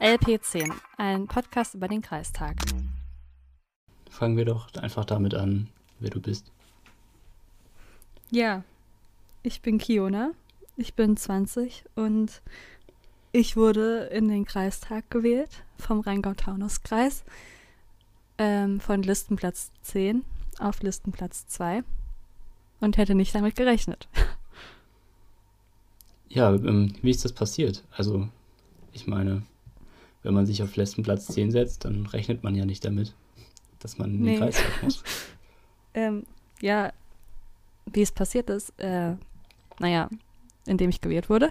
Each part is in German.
LP10, ein Podcast über den Kreistag. Fangen wir doch einfach damit an, wer du bist. Ja, ich bin Kiona, ich bin 20 und ich wurde in den Kreistag gewählt vom Rheingau-Taunus-Kreis ähm, von Listenplatz 10 auf Listenplatz 2 und hätte nicht damit gerechnet. Ja, ähm, wie ist das passiert? Also, ich meine, wenn man sich auf Listenplatz 10 setzt, dann rechnet man ja nicht damit, dass man in den Nee. Kreistag muss. Ähm, ja, wie es passiert ist, äh, naja, indem ich gewählt wurde.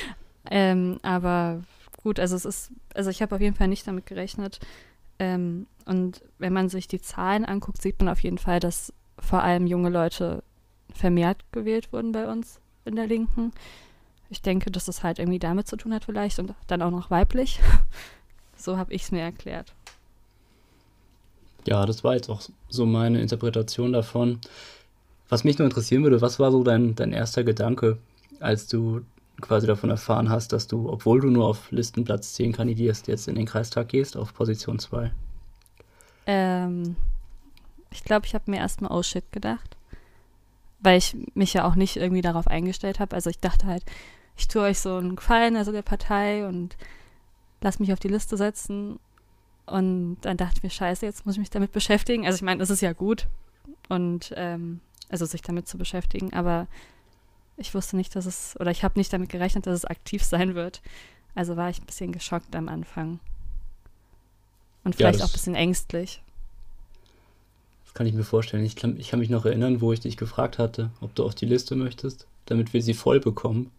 ähm, aber gut, also es ist, also ich habe auf jeden Fall nicht damit gerechnet. Ähm, und wenn man sich die Zahlen anguckt, sieht man auf jeden Fall, dass vor allem junge Leute vermehrt gewählt wurden bei uns in der Linken. Ich denke, dass es halt irgendwie damit zu tun hat vielleicht und dann auch noch weiblich. so habe ich es mir erklärt. Ja, das war jetzt auch so meine Interpretation davon. Was mich nur interessieren würde, was war so dein, dein erster Gedanke, als du quasi davon erfahren hast, dass du, obwohl du nur auf Listenplatz 10 kandidierst, jetzt in den Kreistag gehst, auf Position 2? Ähm, ich glaube, ich habe mir erstmal oh shit gedacht, weil ich mich ja auch nicht irgendwie darauf eingestellt habe. Also ich dachte halt, ich tue euch so einen Gefallen, also der Partei und lass mich auf die Liste setzen. Und dann dachte ich mir, scheiße, jetzt muss ich mich damit beschäftigen. Also ich meine, das ist ja gut und ähm, also sich damit zu beschäftigen, aber ich wusste nicht, dass es, oder ich habe nicht damit gerechnet, dass es aktiv sein wird. Also war ich ein bisschen geschockt am Anfang. Und Ja, vielleicht das- auch ein bisschen ängstlich. Das kann ich mir vorstellen. Ich kann, ich kann mich noch erinnern, wo ich dich gefragt hatte, ob du auf die Liste möchtest, damit wir sie voll bekommen.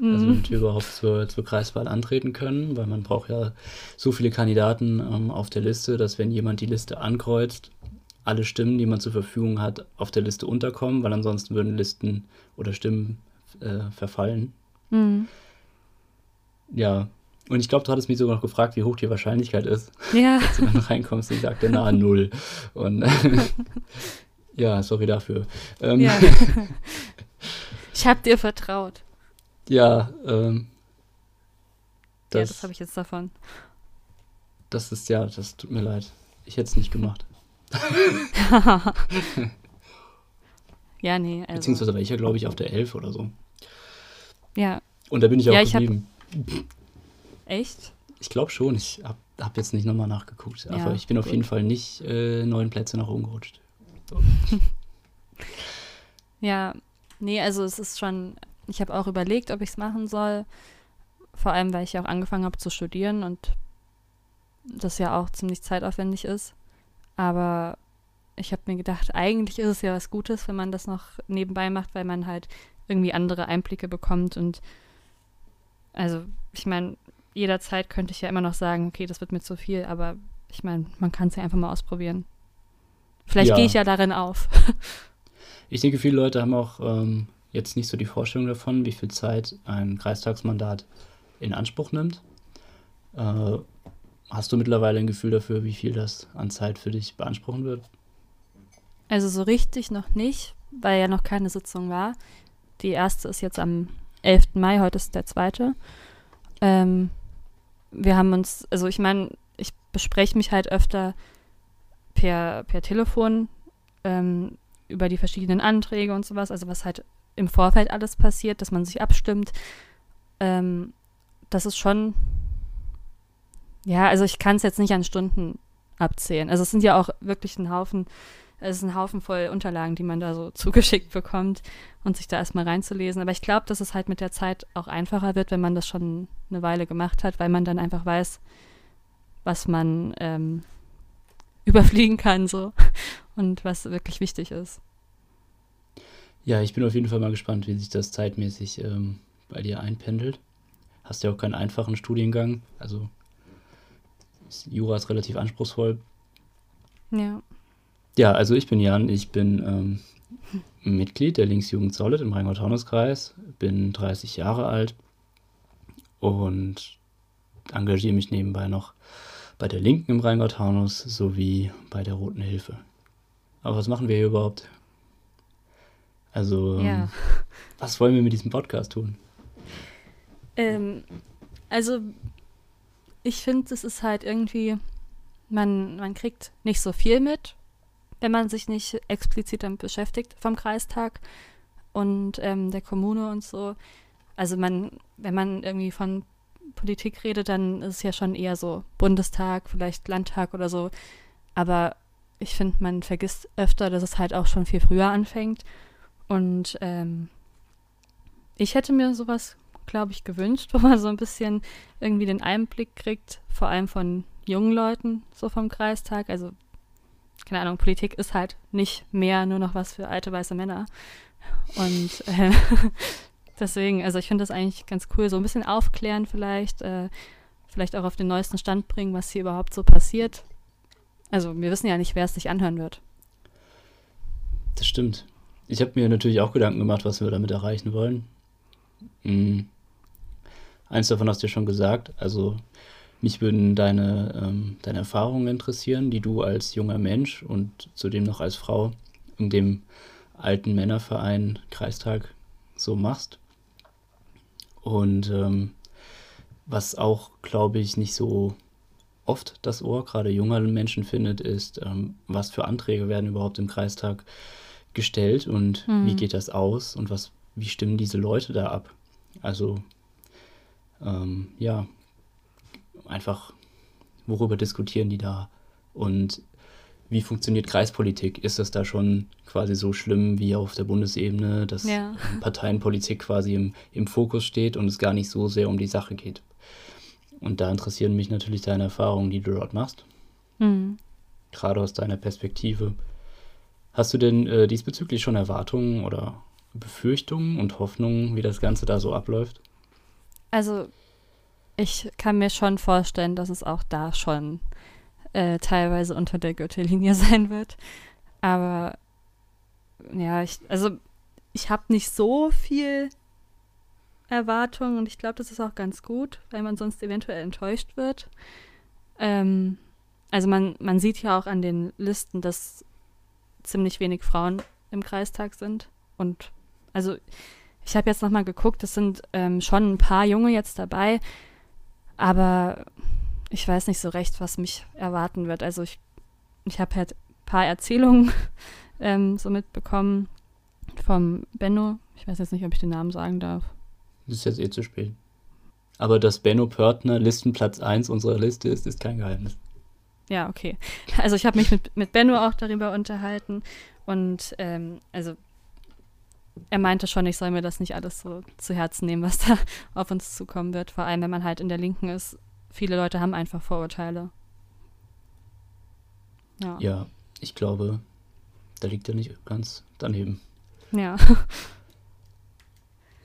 Also Mhm. damit wir überhaupt zur, zur Kreiswahl antreten können, weil man braucht ja so viele Kandidaten ähm, auf der Liste, dass wenn jemand die Liste ankreuzt, alle Stimmen, die man zur Verfügung hat, auf der Liste unterkommen, weil ansonsten würden Listen oder Stimmen äh, verfallen. Mhm. Ja, und ich glaube, du hattest mich sogar noch gefragt, wie hoch die Wahrscheinlichkeit ist, Ja, dass du dann reinkommst. Ich sagte, na, null. Und ja, sorry dafür. Ähm, ja. Ich habe dir vertraut. Ja, ähm, ja, das, das habe ich jetzt davon. das ist ja, das tut mir leid. Ich hätte es nicht gemacht. ja, nee, also. Beziehungsweise war ich ja, glaube ich, auf der 11 oder so. Ja, Und da bin ich auch Ja, ich hab- geblieben. echt? Ich glaube schon, ich habe hab jetzt nicht nochmal nachgeguckt. Ja, aber ich bin auf gut. jeden Fall nicht äh, neun Plätze nach oben gerutscht. Ja, nee, also es ist schon, ich habe auch überlegt, ob ich es machen soll. Vor allem, weil ich ja auch angefangen habe zu studieren und das ja auch ziemlich zeitaufwendig ist. Aber ich habe mir gedacht, eigentlich ist es ja was Gutes, wenn man das noch nebenbei macht, weil man halt irgendwie andere Einblicke bekommt. Und also, ich meine, jederzeit könnte ich ja immer noch sagen, okay, das wird mir zu viel, aber ich meine, man kann es ja einfach mal ausprobieren. Vielleicht Ja. gehe ich ja darin auf. Ich denke, viele Leute haben auch ähm, jetzt nicht so die Vorstellung davon, wie viel Zeit ein Kreistagsmandat in Anspruch nimmt. Äh, hast du mittlerweile ein Gefühl dafür, wie viel das an Zeit für dich beanspruchen wird? Also so richtig noch nicht, weil ja noch keine Sitzung war. Die erste ist jetzt am 11. Mai, heute ist der zweite. Ähm, wir haben uns, also ich meine, ich bespreche mich halt öfter per, per Telefon ähm, über die verschiedenen Anträge und sowas, also was halt im Vorfeld alles passiert, dass man sich abstimmt. Ähm, das ist schon, ja, also ich kann es jetzt nicht an Stunden abzählen. Also es sind ja auch wirklich ein Haufen es ist ein Haufen voll Unterlagen, die man da so zugeschickt bekommt und sich da erstmal reinzulesen. Aber ich glaube, dass es halt mit der Zeit auch einfacher wird, wenn man das schon eine Weile gemacht hat, weil man dann einfach weiß, was man ähm, überfliegen kann so und was wirklich wichtig ist. Ja, ich bin auf jeden Fall mal gespannt, wie sich das zeitmäßig ähm, bei dir einpendelt. Hast ja auch keinen einfachen Studiengang, also Jura ist relativ anspruchsvoll. Ja. Ja, also ich bin Jan, ich bin ähm, Mitglied der Linksjugend Solid im Rheingau-Taunus-Kreis, bin 30 Jahre alt und engagiere mich nebenbei noch bei der Linken im Rheingau-Taunus sowie bei der Roten Hilfe. Aber was machen wir hier überhaupt? Also, ähm, Ja. was wollen wir mit diesem Podcast tun? Ähm, Also, ich finde, es ist halt irgendwie, man, man kriegt nicht so viel mit, wenn man sich nicht explizit damit beschäftigt vom Kreistag und ähm, der Kommune und so. Also man, wenn man irgendwie von Politik redet, dann ist es ja schon eher so Bundestag, vielleicht Landtag oder so. Aber ich finde, man vergisst öfter, dass es halt auch schon viel früher anfängt. Und ähm, ich hätte mir sowas, glaube ich, gewünscht, wo man so ein bisschen irgendwie den Einblick kriegt, vor allem von jungen Leuten, so vom Kreistag. Also, keine Ahnung, Politik ist halt nicht mehr nur noch was für alte weiße Männer. Und äh, deswegen, also ich finde das eigentlich ganz cool, so ein bisschen aufklären vielleicht, äh, vielleicht auch auf den neuesten Stand bringen, was hier überhaupt so passiert. Also wir wissen ja nicht, wer es sich anhören wird. Das stimmt. Ich habe mir natürlich auch Gedanken gemacht, was wir damit erreichen wollen. Mhm. Eins davon hast du ja schon gesagt. Also mich würden deine, ähm, deine Erfahrungen interessieren, die du als junger Mensch und zudem noch als Frau in dem alten Männerverein Kreistag so machst. Und ähm, was auch, glaube ich, nicht so oft das Ohr gerade junger Menschen findet, ist, ähm, was für Anträge werden überhaupt im Kreistag gestellt und mhm. wie geht das aus und was, wie stimmen diese Leute da ab? Also ähm, ja, einfach, worüber diskutieren die da? Und wie funktioniert Kreispolitik? Ist das da schon quasi so schlimm wie auf der Bundesebene, dass ja. Parteienpolitik quasi im, im Fokus steht und es gar nicht so sehr um die Sache geht? Und da interessieren mich natürlich deine Erfahrungen, die du dort machst. Mhm. Gerade aus deiner Perspektive. Hast du denn äh, diesbezüglich schon Erwartungen oder Befürchtungen und Hoffnungen, wie das Ganze da so abläuft? Also, ich kann mir schon vorstellen, dass es auch da schon äh, teilweise unter der Gürtellinie sein wird. Aber ja, ich, also ich habe nicht so viel Erwartung und ich glaube, das ist auch ganz gut, weil man sonst eventuell enttäuscht wird. Ähm, also man, man sieht ja auch an den Listen, dass ziemlich wenig Frauen im Kreistag sind. Und also ich habe jetzt nochmal geguckt, es sind ähm, schon ein paar Junge jetzt dabei, aber ich weiß nicht so recht, was mich erwarten wird. Also ich, ich habe halt ein paar Erzählungen ähm, so mitbekommen vom Benno. Ich weiß jetzt nicht, ob ich den Namen sagen darf. Das ist jetzt eh zu spät. Aber dass Benno Pörtner Listenplatz 1 unserer Liste ist, ist kein Geheimnis. Ja, okay. Also ich habe mich mit, mit Benno auch darüber unterhalten und ähm, also er meinte schon, ich soll mir das nicht alles so zu Herzen nehmen, was da auf uns zukommen wird. Vor allem, wenn man halt in der Linken ist. Viele Leute haben einfach Vorurteile. Ja. Ja, ich glaube, da liegt er nicht ganz daneben. Ja.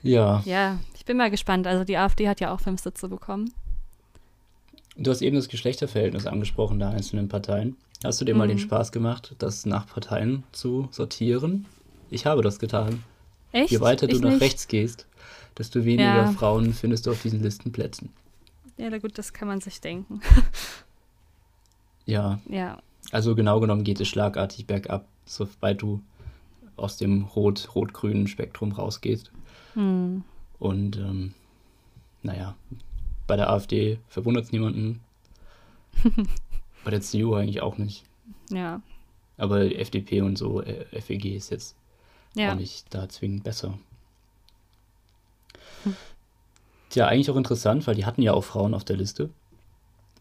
ja. Ja, ich bin mal gespannt. Also die AfD hat ja auch fünf Sitze bekommen. Du hast eben das Geschlechterverhältnis angesprochen der einzelnen Parteien. Hast du dir mhm. mal den mhm. Spaß gemacht, das nach Parteien zu sortieren? Ich habe das getan. Echt? Je weiter ich du nach nicht. rechts gehst, desto weniger ja. Frauen findest du auf diesen Listenplätzen. Ja, na gut, das kann man sich denken. ja. Ja. Also genau genommen geht es schlagartig bergab, sobald du aus dem rot-rot-grünen Spektrum rausgehst. Hm. Und ähm, naja, bei der AfD verwundert es niemanden. bei der CDU eigentlich auch nicht. Ja. Aber FDP und so, äh, FEG ist jetzt ja. auch nicht da zwingend besser. Hm. Tja, eigentlich auch interessant, weil die hatten ja auch Frauen auf der Liste.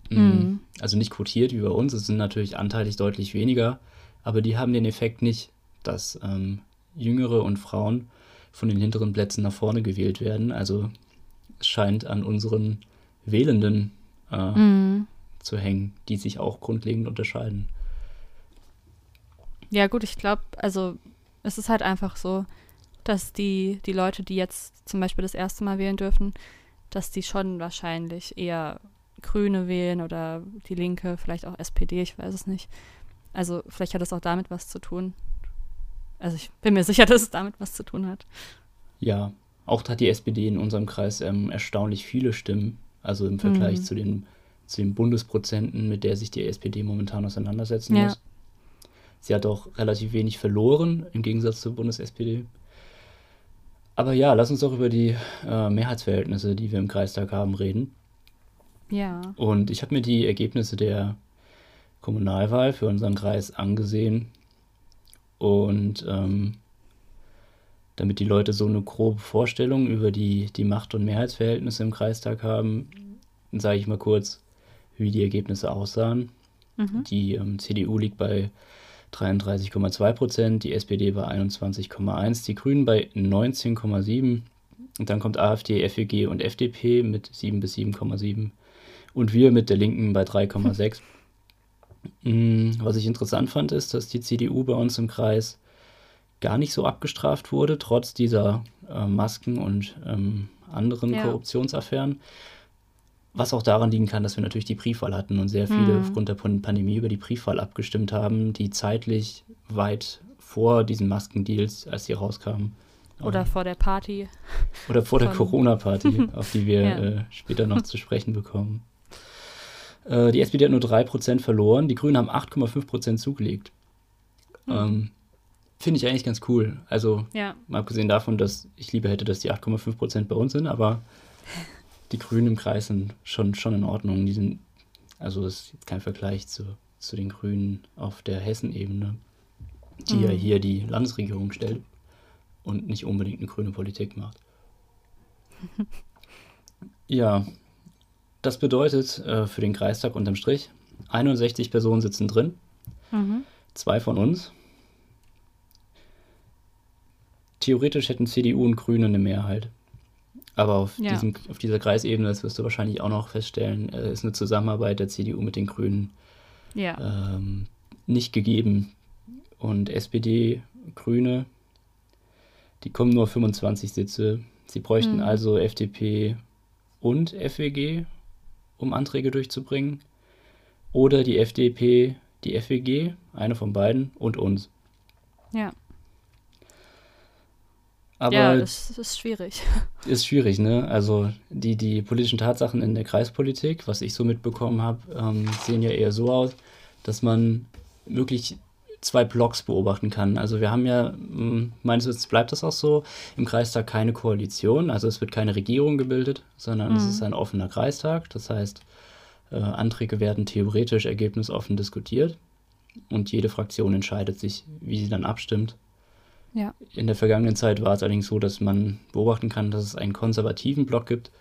Mhm. Also nicht quotiert wie bei uns, es sind natürlich anteilig deutlich weniger, aber die haben den Effekt nicht, dass ähm, Jüngere und Frauen von den hinteren Plätzen nach vorne gewählt werden. Also es scheint an unseren Wählenden äh, mhm. zu hängen, die sich auch grundlegend unterscheiden. Ja, gut, ich glaube, also es ist halt einfach so, dass die, die Leute, die jetzt zum Beispiel das erste Mal wählen dürfen, dass die schon wahrscheinlich eher Grüne wählen oder die Linke, vielleicht auch SPD, ich weiß es nicht. Also vielleicht hat es auch damit was zu tun. Also ich bin mir sicher, dass es damit was zu tun hat. Ja, auch hat die SPD in unserem Kreis ähm, erstaunlich viele Stimmen. Also im Vergleich mhm. zu, den, zu den Bundesprozenten, mit der sich die SPD momentan auseinandersetzen ja. muss. Sie hat auch relativ wenig verloren, im Gegensatz zur Bundes-SPD. Aber ja, lass uns doch über die äh, Mehrheitsverhältnisse, die wir im Kreistag haben, reden. Ja. Und ich habe mir die Ergebnisse der Kommunalwahl für unseren Kreis angesehen. Und ähm, damit die Leute so eine grobe Vorstellung über die, die Macht- und Mehrheitsverhältnisse im Kreistag haben, sage ich mal kurz, wie die Ergebnisse aussahen. Mhm. Die ähm, CDU liegt bei 33,2 Prozent, die SPD bei 21,1, die Grünen bei 19,7 und dann kommt AfD, FEG und FDP mit 7 bis 7,7 und wir mit der Linken bei 3,6. Mm, Was ich interessant fand, ist, dass die CDU bei uns im Kreis gar nicht so abgestraft wurde, trotz dieser äh, Masken und ähm, anderen Ja. Korruptionsaffären. Was auch daran liegen kann, dass wir natürlich die Briefwahl hatten und sehr viele Mhm. aufgrund der Pan- Pandemie über die Briefwahl abgestimmt haben, die zeitlich weit vor diesen Maskendeals, als sie rauskamen. Oder ähm, vor der Party. oder vor der Corona-Party, auf die wir Ja. äh, später noch zu sprechen bekommen. Äh, die SPD hat nur 3% verloren, die Grünen haben 8,5% zugelegt. Hm. Ähm, Finde ich eigentlich ganz cool. Also, Ja. mal abgesehen davon, dass ich lieber hätte, dass die 8,5% bei uns sind, aber die Grünen im Kreis sind schon, schon in Ordnung. Die sind, also das ist jetzt kein Vergleich zu, zu den Grünen auf der Hessen-Ebene, die ja Mhm. hier die Landesregierung stellt und nicht unbedingt eine grüne Politik macht. Ja, das bedeutet äh, für den Kreistag unterm Strich, 61 Personen sitzen drin, Mhm. zwei von uns. Theoretisch hätten CDU und Grüne eine Mehrheit. Aber auf, Ja. diesem, auf dieser Kreisebene, das wirst du wahrscheinlich auch noch feststellen, äh, ist eine Zusammenarbeit der CDU mit den Grünen Ja. ähm, nicht gegeben. Und SPD, Grüne, die kommen nur auf 25 Sitze. Sie bräuchten Mhm. also FDP und FWG, um Anträge durchzubringen. Oder die FDP, die FWG, eine von beiden, und uns. Ja. Aber ja, das ist schwierig. ist schwierig, ne? Also die, die politischen Tatsachen in der Kreispolitik, was ich so mitbekommen habe, ähm, sehen ja eher so aus, dass man wirklich zwei Blocks beobachten kann. Also wir haben ja, mh, meines Wissens bleibt das auch so, im Kreistag keine Koalition, also es wird keine Regierung gebildet, sondern es Mhm. ist ein offener Kreistag. Das heißt, äh, Anträge werden theoretisch ergebnisoffen diskutiert und jede Fraktion entscheidet sich, wie sie dann abstimmt. Ja. In der vergangenen Zeit war es allerdings so, dass man beobachten kann, dass es einen konservativen Block gibt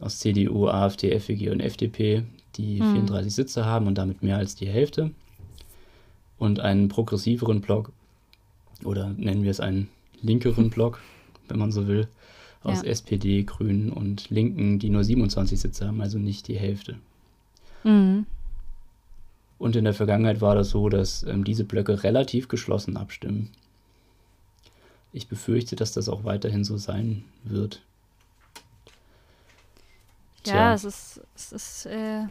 aus CDU, AfD, FWG und FDP, die Mhm. 34 Sitze haben und damit mehr als die Hälfte. Und einen progressiveren Block, oder nennen wir es einen linkeren Block, wenn man so will, aus Ja. SPD, Grünen und Linken, die nur 27 Sitze haben, also nicht die Hälfte. Mhm. Und in der Vergangenheit war das so, dass ähm, diese Blöcke relativ geschlossen abstimmen. Ich befürchte, dass das auch weiterhin so sein wird. Ja, es ist, es ist, äh,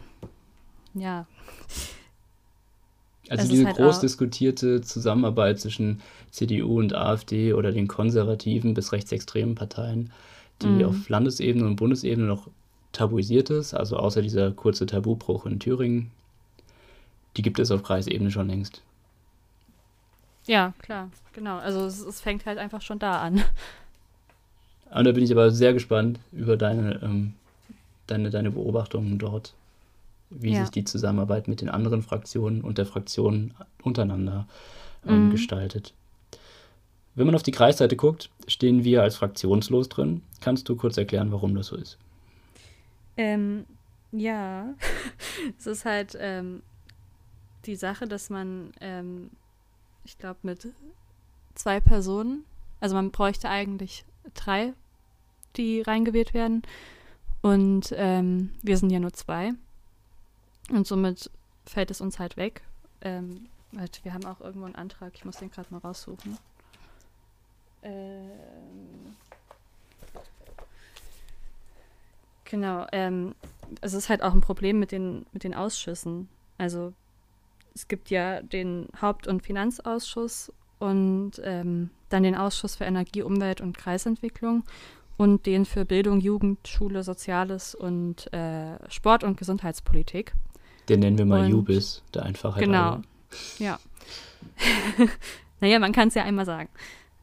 ja. Also ist diese halt groß diskutierte Zusammenarbeit zwischen CDU und AfD oder den konservativen bis rechtsextremen Parteien, die Mhm. auf Landesebene und Bundesebene noch tabuisiert ist, also außer dieser kurze Tabubruch in Thüringen, die gibt es auf Kreisebene schon längst. Ja, klar, genau. Also es, es fängt halt einfach schon da an. Und da bin ich aber sehr gespannt über deine, ähm, deine, deine Beobachtungen dort, wie Ja. sich die Zusammenarbeit mit den anderen Fraktionen und der Fraktion untereinander ähm, Mhm. gestaltet. Wenn man auf die Kreisseite guckt, stehen wir als fraktionslos drin. Kannst du kurz erklären, warum das so ist? Ähm, ja, es ist halt ähm, die Sache, dass man, ähm, ich glaube, mit zwei Personen, also man bräuchte eigentlich drei, die reingewählt werden. Und ähm, wir sind ja nur zwei. Und somit fällt es uns halt weg. Ähm, halt, wir haben auch irgendwo einen Antrag, ich muss den gerade mal raussuchen. Ähm, Genau, ähm, es ist halt auch ein Problem mit den, mit den Ausschüssen. Also es gibt ja den Haupt- und Finanzausschuss und ähm, dann den Ausschuss für Energie, Umwelt und Kreisentwicklung und den für Bildung, Jugend, Schule, Soziales und äh, Sport- und Gesundheitspolitik. Den nennen wir mal Und- Jubis, der Einfachheit Genau. halber. Ja. naja, man kann es ja einmal sagen.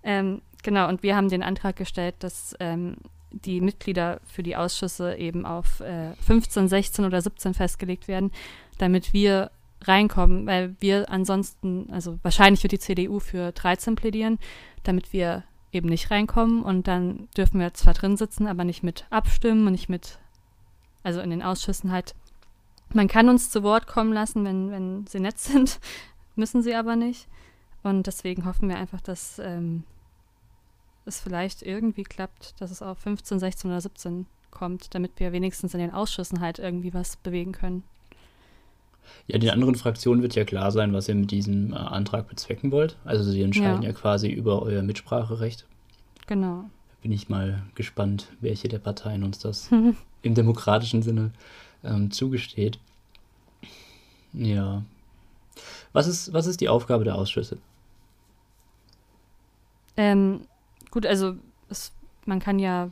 Ähm, genau, und wir haben den Antrag gestellt, dass ähm, die Mitglieder für die Ausschüsse eben auf äh, 15, 16 oder 17 festgelegt werden, damit wir reinkommen, weil wir ansonsten, also wahrscheinlich wird die CDU für 13 plädieren, damit wir eben nicht reinkommen und dann dürfen wir zwar drin sitzen, aber nicht mit abstimmen und nicht mit, also in den Ausschüssen halt. Man kann uns zu Wort kommen lassen, wenn, wenn sie nett sind, müssen sie aber nicht. Und deswegen hoffen wir einfach, dass ähm, es vielleicht irgendwie klappt, dass es auf 15, 16 oder 17 kommt, damit wir wenigstens in den Ausschüssen halt irgendwie was bewegen können. Ja, den anderen Fraktionen wird ja klar sein, was ihr mit diesem äh, Antrag bezwecken wollt. Also sie entscheiden ja. ja quasi über euer Mitspracherecht. Genau. Bin ich mal gespannt, welche der Parteien uns das im demokratischen Sinne ähm, zugesteht. Ja. Was ist, was ist die Aufgabe der Ausschüsse? Ähm, gut, also es, man kann ja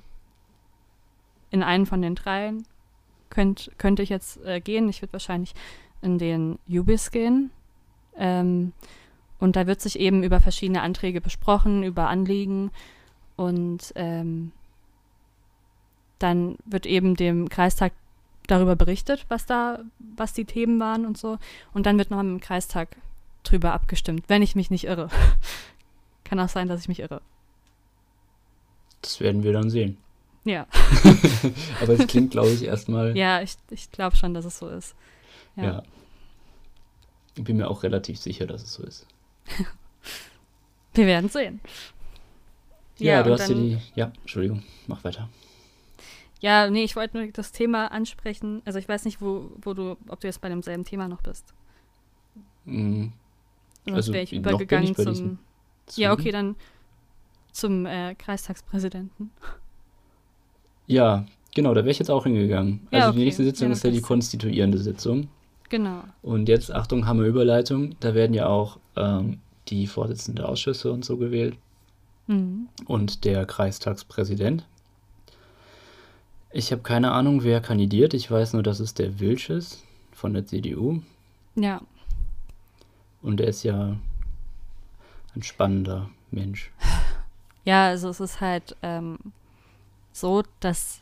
in einen von den dreien könnt, könnte ich jetzt äh, gehen. Ich würde wahrscheinlich in den Jubis gehen. Ähm, und da wird sich eben über verschiedene Anträge besprochen, über Anliegen. Und ähm, dann wird eben dem Kreistag darüber berichtet, was da, was die Themen waren und so. Und dann wird nochmal im Kreistag drüber abgestimmt, wenn ich mich nicht irre. Kann auch sein, dass ich mich irre. Das werden wir dann sehen. Ja. Aber es klingt, glaube ich, erstmal. Ja, ich, ich glaube schon, dass es so ist. Ja. ja. Ich bin mir auch relativ sicher, dass es so ist. Wir werden sehen. Ja, ja du hast dir die. Ja, Entschuldigung, mach weiter. Ja, nee, ich wollte nur das Thema ansprechen. Also ich weiß nicht, wo, wo du, ob du jetzt bei demselben Thema noch bist. Mhm. Sonst also wäre ich übergegangen ich zum, zum. Ja, okay, dann zum äh, Kreistagspräsidenten. Ja, genau, da wäre ich jetzt auch hingegangen. Also ja, okay. die nächste Sitzung ja, ist ja die konstituierende Sitzung. Genau. Und jetzt, Achtung, Hammer Überleitung, da werden ja auch ähm, die Vorsitzenden der Ausschüsse und so gewählt. Mhm. Und der Kreistagspräsident. Ich habe keine Ahnung, wer kandidiert. Ich weiß nur, dass es der Wilsch ist von der CDU. Ja. Und er ist ja ein spannender Mensch. Ja, also es ist halt ähm, so, dass,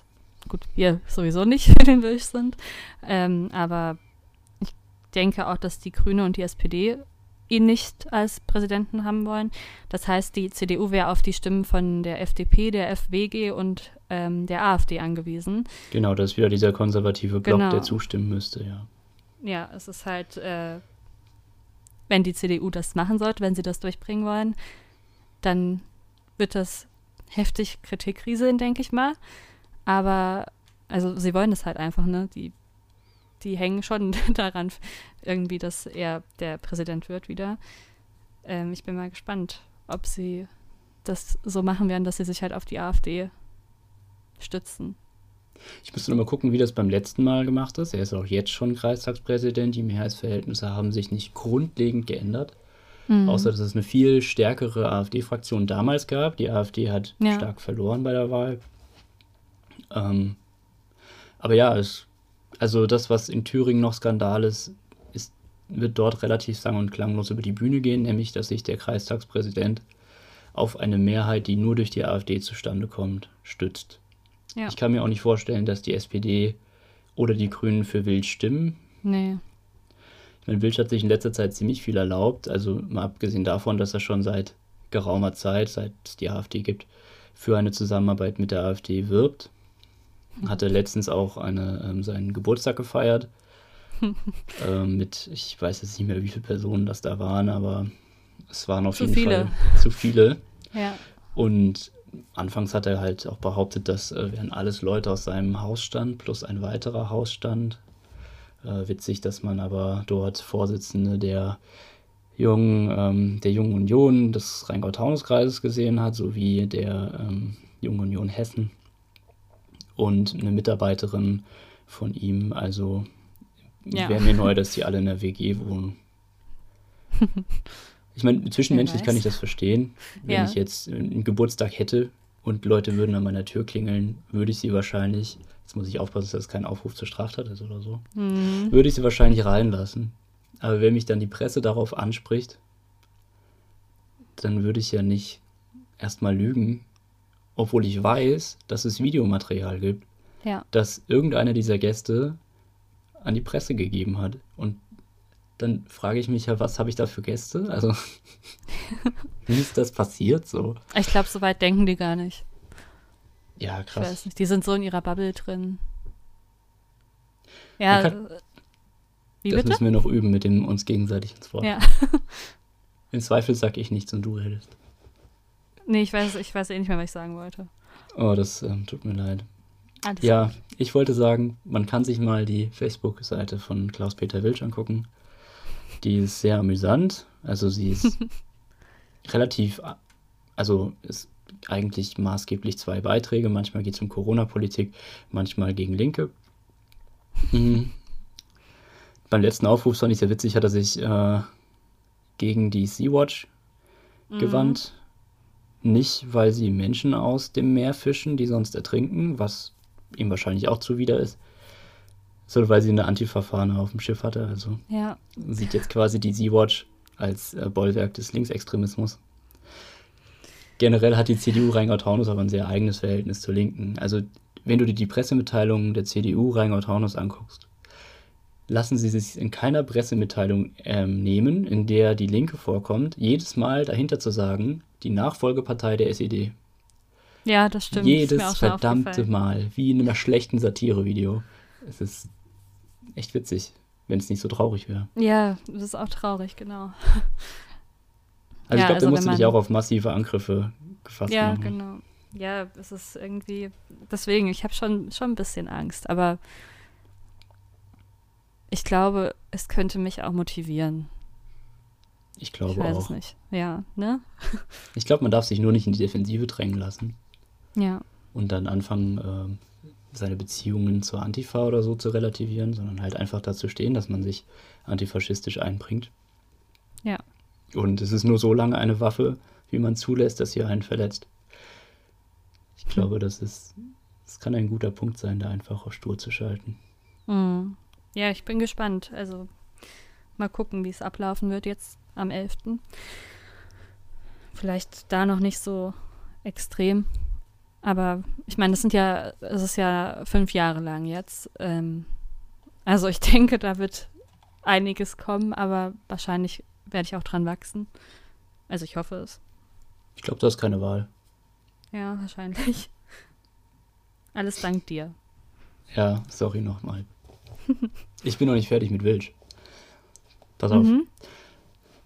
gut, wir sowieso nicht für den Wilsch sind, ähm, aber denke auch, dass die Grüne und die SPD ihn nicht als Präsidenten haben wollen. Das heißt, die CDU wäre auf die Stimmen von der FDP, der FWG und ähm, der AfD angewiesen. Genau, das ist wieder dieser konservative Block, genau. der zustimmen müsste, ja. Ja, es ist halt, äh, wenn die CDU das machen sollte, wenn sie das durchbringen wollen, dann wird das heftig Kritik rieseln, denke ich mal. Aber, also sie wollen es halt einfach, ne? Die die hängen schon daran, irgendwie, dass er der Präsident wird wieder. Ähm, ich bin mal gespannt, ob sie das so machen werden, dass sie sich halt auf die AfD stützen. Ich müsste noch mal gucken, wie das beim letzten Mal gemacht ist. Er ist auch jetzt schon Kreistagspräsident. Die Mehrheitsverhältnisse haben sich nicht grundlegend geändert. Mhm. Außer, dass es eine viel stärkere AfD-Fraktion damals gab. Die AfD hat ja. stark verloren bei der Wahl. Ähm, aber ja, es also das, was in Thüringen noch Skandal ist, ist, wird dort relativ sang- und klanglos über die Bühne gehen, nämlich dass sich der Kreistagspräsident auf eine Mehrheit, die nur durch die AfD zustande kommt, stützt. Ja. Ich kann mir auch nicht vorstellen, dass die SPD oder die Grünen für Wild stimmen. Nee. Ich meine, Wild hat sich in letzter Zeit ziemlich viel erlaubt, also mal abgesehen davon, dass er schon seit geraumer Zeit, seit es die AfD gibt, für eine Zusammenarbeit mit der AfD wirbt. Hatte letztens auch eine, ähm, seinen Geburtstag gefeiert. ähm, mit, ich weiß jetzt nicht mehr, wie viele Personen das da waren, aber es waren auf zu jeden viele. Fall zu viele. Ja. Und anfangs hat er halt auch behauptet, das äh, wären alles Leute aus seinem Hausstand plus ein weiterer Hausstand. Äh, witzig, dass man aber dort Vorsitzende der Jungen, ähm, der Jungen Union des Rheingau-Taunus-Kreises gesehen hat, sowie der ähm, Jungen Union Hessen und eine Mitarbeiterin von ihm. Also ja. wäre mir neu, dass die alle in der WG wohnen. Ich meine, zwischenmenschlich kann ich das verstehen. Wenn ja. ich jetzt einen Geburtstag hätte und Leute würden an meiner Tür klingeln, würde ich sie wahrscheinlich, jetzt muss ich aufpassen, dass das kein Aufruf zur Straftat ist oder so, mhm. würde ich sie wahrscheinlich reinlassen. Aber wenn mich dann die Presse darauf anspricht, dann würde ich ja nicht erstmal lügen obwohl ich weiß, dass es Videomaterial gibt, Ja. das irgendeiner dieser Gäste an die Presse gegeben hat. Und dann frage ich mich ja, was habe ich da für Gäste? Also, wie ist das passiert so? Ich glaube, so weit denken die gar nicht. Ja, Ich krass. weiß nicht. Die sind so in ihrer Bubble drin. Ja. kann- Wie das bitte? müssen wir noch üben mit dem uns gegenseitig ins Wort. Ja. Im Zweifel sag ich nichts und du redest. Nee, ich weiß, ich weiß eh nicht mehr, was ich sagen wollte. Oh, das ähm, tut mir leid. Alles Ja, ich wollte sagen, man kann sich mal die Facebook-Seite von Klaus-Peter Wilsch angucken. Die ist sehr amüsant. Also sie ist relativ, also ist eigentlich maßgeblich zwei Beiträge. Manchmal geht es um Corona-Politik, manchmal gegen Linke. Mhm. Beim letzten Aufruf fand ich sehr witzig, hat er sich äh, gegen die Sea-Watch Mhm. gewandt. Nicht, weil sie Menschen aus dem Meer fischen, die sonst ertrinken, was ihm wahrscheinlich auch zuwider ist, sondern weil sie eine Antifa-Fahne auf dem Schiff hatte. Also Ja. sieht jetzt quasi die Sea-Watch als äh, Bollwerk des Linksextremismus. Generell hat die CDU Rheingau-Taunus aber ein sehr eigenes Verhältnis zur Linken. Also, wenn du dir die Pressemitteilungen der CDU Rheingau-Taunus anguckst, lassen sie sich in keiner Pressemitteilung ähm, nehmen, in der die Linke vorkommt, jedes Mal dahinter zu sagen, die Nachfolgepartei der SED. Ja, das stimmt. Jedes verdammte. Mal, wie in einem schlechten Satirevideo. Es ist echt witzig, wenn es nicht so traurig wäre. Ja, das ist auch traurig, genau. Also Ja, ich glaube, also der musste dich auch auf massive Angriffe gefasst Ja, machen. genau. Ja, es ist irgendwie. Deswegen, ich habe schon, schon ein bisschen Angst, aber ich glaube, es könnte mich auch motivieren. Ich Ich glaube weiß auch. es nicht. Ja, ne? Ich glaube, man darf sich nur nicht in die Defensive drängen lassen Ja. und dann anfangen, ähm, seine Beziehungen zur Antifa oder so zu relativieren, sondern halt einfach dazu stehen, dass man sich antifaschistisch einbringt. Ja. Und es ist nur so lange eine Waffe, wie man zulässt, dass sie einen verletzt. Ich glaube, das ist, das kann ein guter Punkt sein, da einfach auf stur zu schalten. Mhm. Ja, ich bin gespannt. Also mal gucken, wie es ablaufen wird jetzt am 11. Vielleicht da noch nicht so extrem. Aber ich meine, das sind ja, es ist ja fünf Jahre lang jetzt. Ähm, also ich denke, da wird einiges kommen, aber wahrscheinlich werde ich auch dran wachsen. Also ich hoffe es. Ich glaube, du hast keine Wahl. Ja, wahrscheinlich. Alles dank dir. Ja, sorry nochmal. Ich bin noch nicht fertig mit Wilsch. Pass auf. Mhm.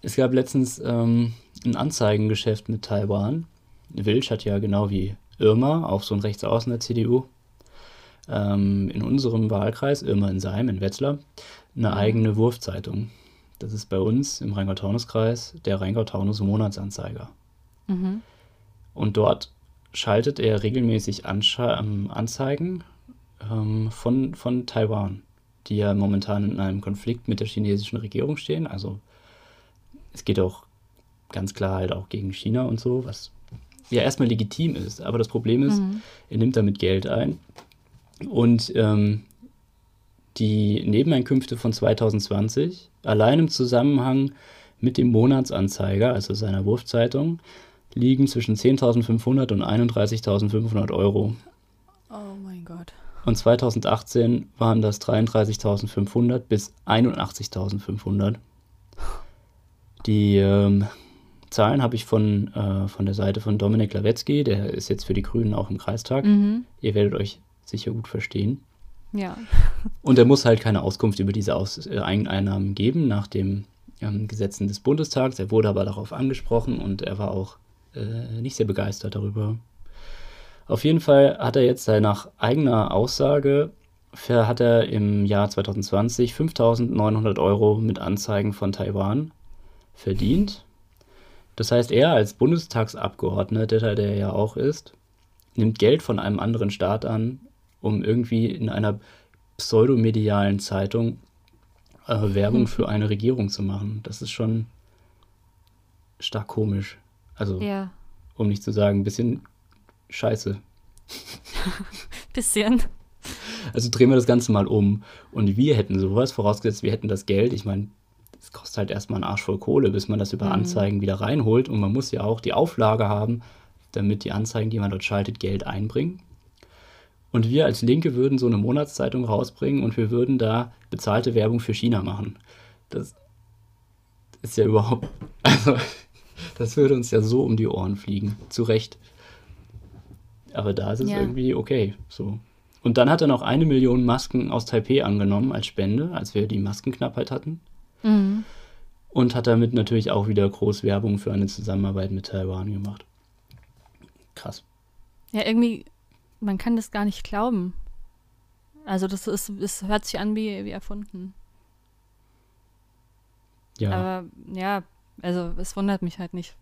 Es gab letztens ähm, ein Anzeigengeschäft mit Taiwan. Wilsch hat ja genau wie Irma, auch so ein Rechtsaußen der CDU, ähm, in unserem Wahlkreis, Irma in Seim, in Wetzlar, eine eigene Wurfzeitung. Das ist bei uns im Rheingau-Taunus-Kreis der Rheingau-Taunus-Monatsanzeiger. Mhm. Und dort schaltet er regelmäßig Anscha ähm, Anzeigen ähm, von, von Taiwan, die ja momentan in einem Konflikt mit der chinesischen Regierung stehen. Also es geht auch ganz klar halt auch gegen China und so, was ja erstmal legitim ist. Aber das Problem ist, Mhm. er nimmt damit Geld ein. Und ähm, die Nebeneinkünfte von 2020, allein im Zusammenhang mit dem Monatsanzeiger, also seiner Wurfzeitung, liegen zwischen 10.500 und 31.500 Euro. Oh mein Gott. Und 2018 waren das 33.500 bis 81.500. Die ähm, Zahlen habe ich von, äh, von der Seite von Dominik Lawetzky, der ist jetzt für die Grünen auch im Kreistag. Mhm. Ihr werdet euch sicher gut verstehen. Ja. Und er muss halt keine Auskunft über diese Aus äh, Ein- Einnahmen geben nach den ähm, Gesetzen des Bundestags. Er wurde aber darauf angesprochen und er war auch äh, nicht sehr begeistert darüber. Auf jeden Fall hat er jetzt nach eigener Aussage hat er im Jahr 2020 5.900 Euro mit Anzeigen von Taiwan verdient. Das heißt, er als Bundestagsabgeordneter, der er ja auch ist, nimmt Geld von einem anderen Staat an, um irgendwie in einer pseudomedialen Zeitung äh, Werbung für eine Regierung zu machen. Das ist schon stark komisch. Also, Ja. um nicht zu sagen, ein bisschen scheiße. Bisschen. Also drehen wir das Ganze mal um. Und wir hätten sowas, vorausgesetzt, wir hätten das Geld. Ich meine, es kostet halt erstmal einen Arsch voll Kohle, bis man das über Mhm. Anzeigen wieder reinholt. Und man muss ja auch die Auflage haben, damit die Anzeigen, die man dort schaltet, Geld einbringen. Und wir als Linke würden so eine Monatszeitung rausbringen und wir würden da bezahlte Werbung für China machen. Das ist ja überhaupt, also das würde uns ja so um die Ohren fliegen. Zu Recht. Aber da ist es ja. irgendwie okay. So. Und dann hat er noch eine Million Masken aus Taipei angenommen als Spende, als wir die Maskenknappheit hatten. Mhm. Und hat damit natürlich auch wieder groß Werbung für eine Zusammenarbeit mit Taiwan gemacht. Krass. Ja, irgendwie, man kann das gar nicht glauben. Also das ist, es hört sich an wie, wie erfunden. Ja. Aber ja, also es wundert mich halt nicht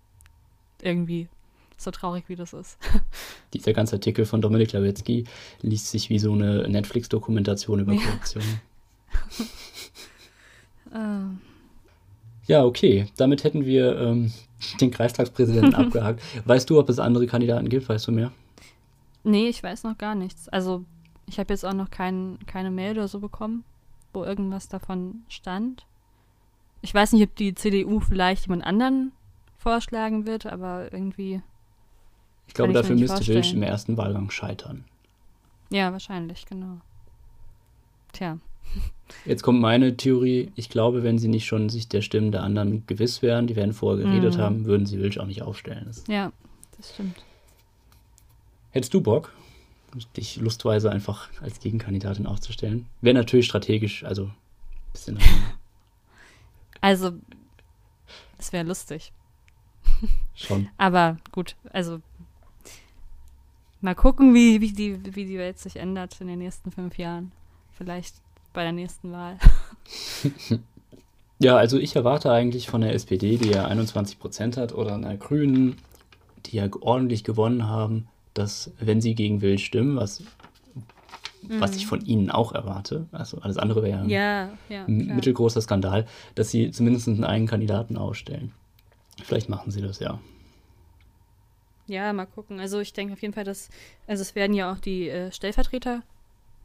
irgendwie so traurig, wie das ist. Dieser ganze Artikel von Dominik Lawetzky liest sich wie so eine Netflix-Dokumentation über Korruption. uh. Ja, okay. Damit hätten wir ähm, den Kreistagspräsidenten abgehakt. Weißt du, ob es andere Kandidaten gibt? Weißt du mehr? Nee, ich weiß noch gar nichts. Also, ich habe jetzt auch noch kein, keine Mail oder so bekommen, wo irgendwas davon stand. Ich weiß nicht, ob die CDU vielleicht jemand anderen vorschlagen wird, aber irgendwie. Ich glaube, ich dafür müsste Wilsch im ersten Wahlgang scheitern. Ja, wahrscheinlich, genau. Tja. Jetzt kommt meine Theorie. Ich glaube, wenn sie nicht schon sich der Stimmen der anderen gewiss wären, die werden vorher geredet mm. haben, würden sie Wilsch auch nicht aufstellen. Das ja, das stimmt. Hättest du Bock, dich lustweise einfach als Gegenkandidatin aufzustellen? Wäre natürlich strategisch, also ein bisschen. Also, es wäre lustig. Schon. Aber gut, also mal gucken, wie, wie, die, wie die Welt sich ändert in den nächsten fünf Jahren. Vielleicht bei der nächsten Wahl. ja, also ich erwarte eigentlich von der SPD, die ja 21 Prozent hat, oder einer Grünen, die ja ordentlich gewonnen haben, dass, wenn sie gegen Will stimmen, was mhm. was ich von ihnen auch erwarte, also alles andere wäre ja, ja, ein mittelgroßer Skandal, dass sie zumindest einen eigenen Kandidaten ausstellen. Vielleicht machen sie das ja. Ja, mal gucken. Also ich denke auf jeden Fall, dass, also es werden ja auch die äh, Stellvertreter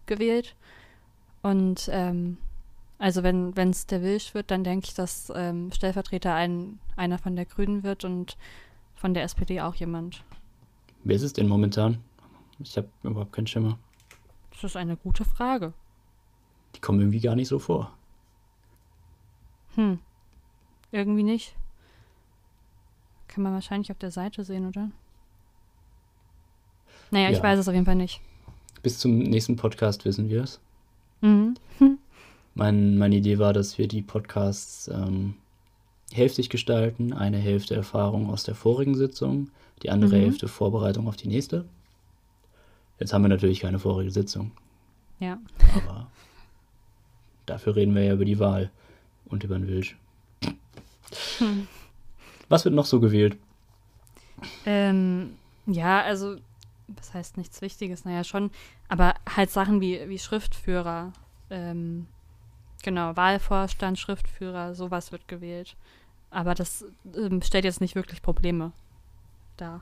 gewählt. Und ähm, also wenn es der Wilsch wird, dann denke ich, dass ähm, Stellvertreter ein, einer von der Grünen wird und von der SPD auch jemand. Wer ist es denn momentan? Ich habe überhaupt keinen Schimmer. Das ist eine gute Frage. Die kommen irgendwie gar nicht so vor. Hm. Irgendwie nicht. Kann man wahrscheinlich auf der Seite sehen, oder? Naja, ja. ich weiß es auf jeden Fall nicht. Bis zum nächsten Podcast wissen wir es. Mhm. Mein, meine Idee war, dass wir die Podcasts ähm, hälftig gestalten. Eine Hälfte Erfahrung aus der vorigen Sitzung, die andere mhm. Hälfte Vorbereitung auf die nächste. Jetzt haben wir natürlich keine vorige Sitzung. Ja. Aber dafür reden wir ja über die Wahl und über den Wilsch. Hm. Was wird noch so gewählt? Ähm, ja, also, was heißt nichts Wichtiges? Naja, schon, aber halt Sachen wie, wie Schriftführer, ähm, genau, Wahlvorstand, Schriftführer, sowas wird gewählt. Aber das ähm, stellt jetzt nicht wirklich Probleme dar.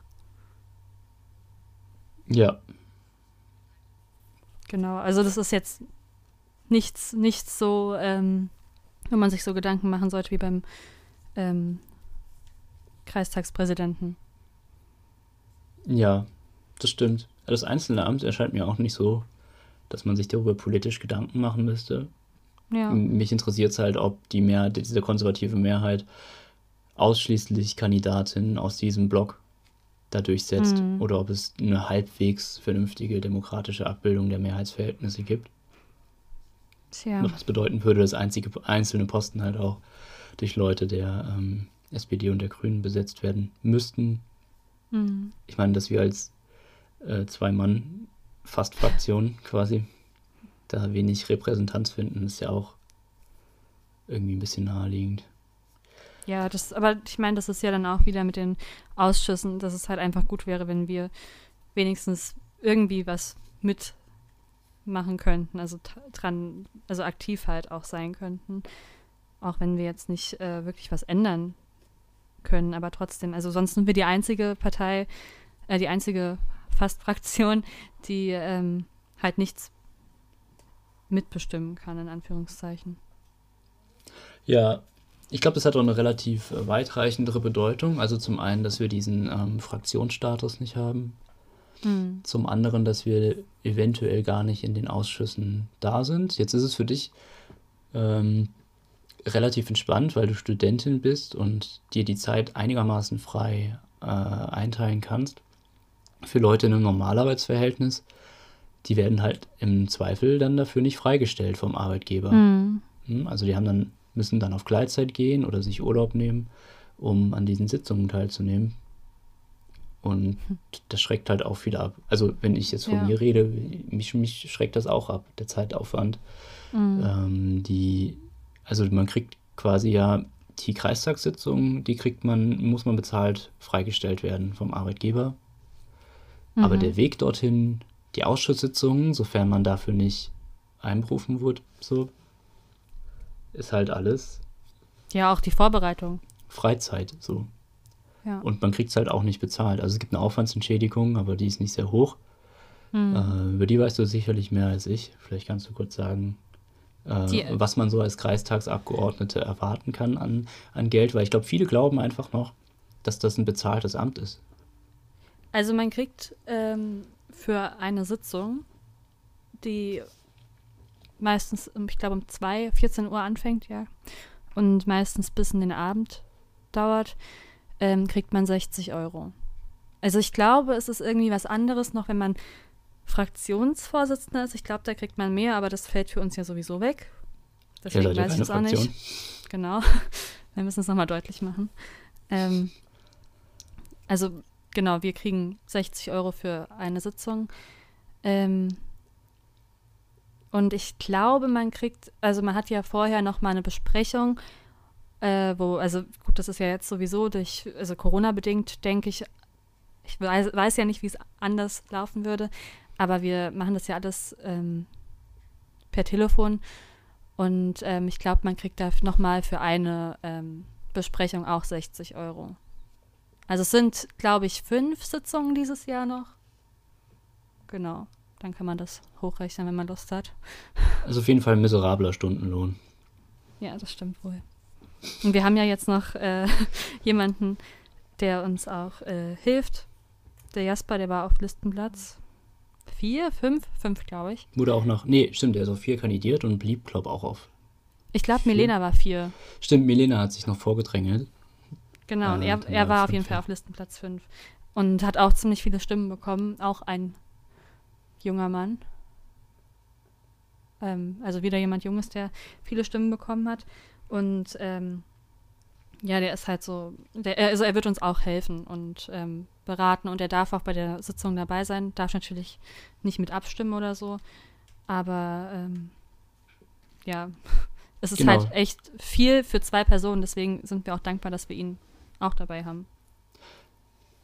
Ja, Genau, also das ist jetzt nichts, nichts so, ähm, wenn man sich so Gedanken machen sollte wie beim ähm, Kreistagspräsidenten. Ja, das stimmt. Das einzelne Amt erscheint mir auch nicht so, dass man sich darüber politisch Gedanken machen müsste. Ja. Mich interessiert es halt, ob die Mehrheit, diese konservative Mehrheit ausschließlich Kandidatinnen aus diesem Block da durchsetzt mhm. oder ob es eine halbwegs vernünftige demokratische Abbildung der Mehrheitsverhältnisse gibt. Tja. Was bedeuten würde, dass einzige, einzelne Posten halt auch durch Leute der ähm, SPD und der Grünen besetzt werden müssten. Mhm. Ich meine, dass wir als äh, Zwei-Mann, fast Fraktion quasi, da wenig Repräsentanz finden, ist ja auch irgendwie ein bisschen naheliegend. Ja, das, aber ich meine, das ist ja dann auch wieder mit den Ausschüssen, dass es halt einfach gut wäre, wenn wir wenigstens irgendwie was mitmachen könnten, also dran, also aktiv halt auch sein könnten. Auch wenn wir jetzt nicht äh, wirklich was ändern können, aber trotzdem, also sonst sind wir die einzige Partei, äh, die einzige fast Fraktion, die ähm, halt nichts mitbestimmen kann, in Anführungszeichen. Ja, ich glaube, das hat auch eine relativ äh, weitreichendere Bedeutung. Also zum einen, dass wir diesen ähm, Fraktionsstatus nicht haben. Mhm. Zum anderen, dass wir eventuell gar nicht in den Ausschüssen da sind. Jetzt ist es für dich ähm, relativ entspannt, weil du Studentin bist und dir die Zeit einigermaßen frei äh, einteilen kannst. Für Leute in einem Normalarbeitsverhältnis, die werden halt im Zweifel dann dafür nicht freigestellt vom Arbeitgeber. Mhm. Also die haben dann, müssen dann auf Gleitzeit gehen oder sich Urlaub nehmen, um an diesen Sitzungen teilzunehmen. Und das schreckt halt auch viele ab. Also wenn ich jetzt von ja. mir rede, mich, mich schreckt das auch ab, der Zeitaufwand. Mhm. Ähm, die, also man kriegt quasi ja die Kreistagssitzung, die kriegt man, muss man bezahlt freigestellt werden vom Arbeitgeber. Mhm. Aber der Weg dorthin, die Ausschusssitzungen, sofern man dafür nicht einberufen wird, so, ist halt alles. Ja, auch die Vorbereitung. Freizeit, so. Ja. Und man kriegt es halt auch nicht bezahlt. Also es gibt eine Aufwandsentschädigung, aber die ist nicht sehr hoch. Mhm. Äh, über die weißt du sicherlich mehr als ich. Vielleicht kannst du kurz sagen, äh, die, was man so als Kreistagsabgeordnete erwarten kann an, an Geld, weil ich glaube, viele glauben einfach noch, dass das ein bezahltes Amt ist. Also man kriegt ähm, für eine Sitzung, die meistens, ich glaube, um 2, 14 Uhr anfängt, ja, und meistens bis in den Abend dauert, ähm, kriegt man 60 Euro. Also ich glaube, es ist irgendwie was anderes noch, wenn man Fraktionsvorsitzender ist. Ich glaube, da kriegt man mehr, aber das fällt für uns ja sowieso weg. Deswegen ja, weiß ich es auch nicht. Genau. Wir müssen es nochmal deutlich machen. Ähm, also genau, wir kriegen 60 Euro für eine Sitzung. Ähm, und ich glaube, man kriegt, also man hat ja vorher noch mal eine Besprechung, äh, wo, also gut, das ist ja jetzt sowieso durch, also Corona-bedingt, denke ich, ich weiß, weiß ja nicht, wie es anders laufen würde, aber wir machen das ja alles ähm, per Telefon. Und ähm, ich glaube, man kriegt da nochmal für eine ähm, Besprechung auch 60 Euro. Also es sind, glaube ich, fünf Sitzungen dieses Jahr noch. Genau. Dann kann man das hochrechnen, wenn man Lust hat. Also auf jeden Fall ein miserabler Stundenlohn. Ja, das stimmt wohl. Und wir haben ja jetzt noch äh, jemanden, der uns auch äh, hilft. Der Jasper, der war auf Listenplatz vier, fünf, fünf, glaube ich. Wurde auch noch, nee, stimmt, der ist auf vier kandidiert und blieb, glaube ich, auch auf. Ich glaube, Milena war vier. Stimmt, Milena hat sich noch vorgedrängelt. Genau, und äh, er, er war auf jeden Fall auf Listenplatz fünf. Und hat auch ziemlich viele Stimmen bekommen. Auch ein junger Mann. Ähm, also wieder jemand Junges, der viele Stimmen bekommen hat. Und ähm, ja, der ist halt so, der, also er wird uns auch helfen und ähm, beraten und er darf auch bei der Sitzung dabei sein, darf natürlich nicht mit abstimmen oder so, aber ähm, ja, es ist genau. halt echt viel für zwei Personen, deswegen sind wir auch dankbar, dass wir ihn auch dabei haben.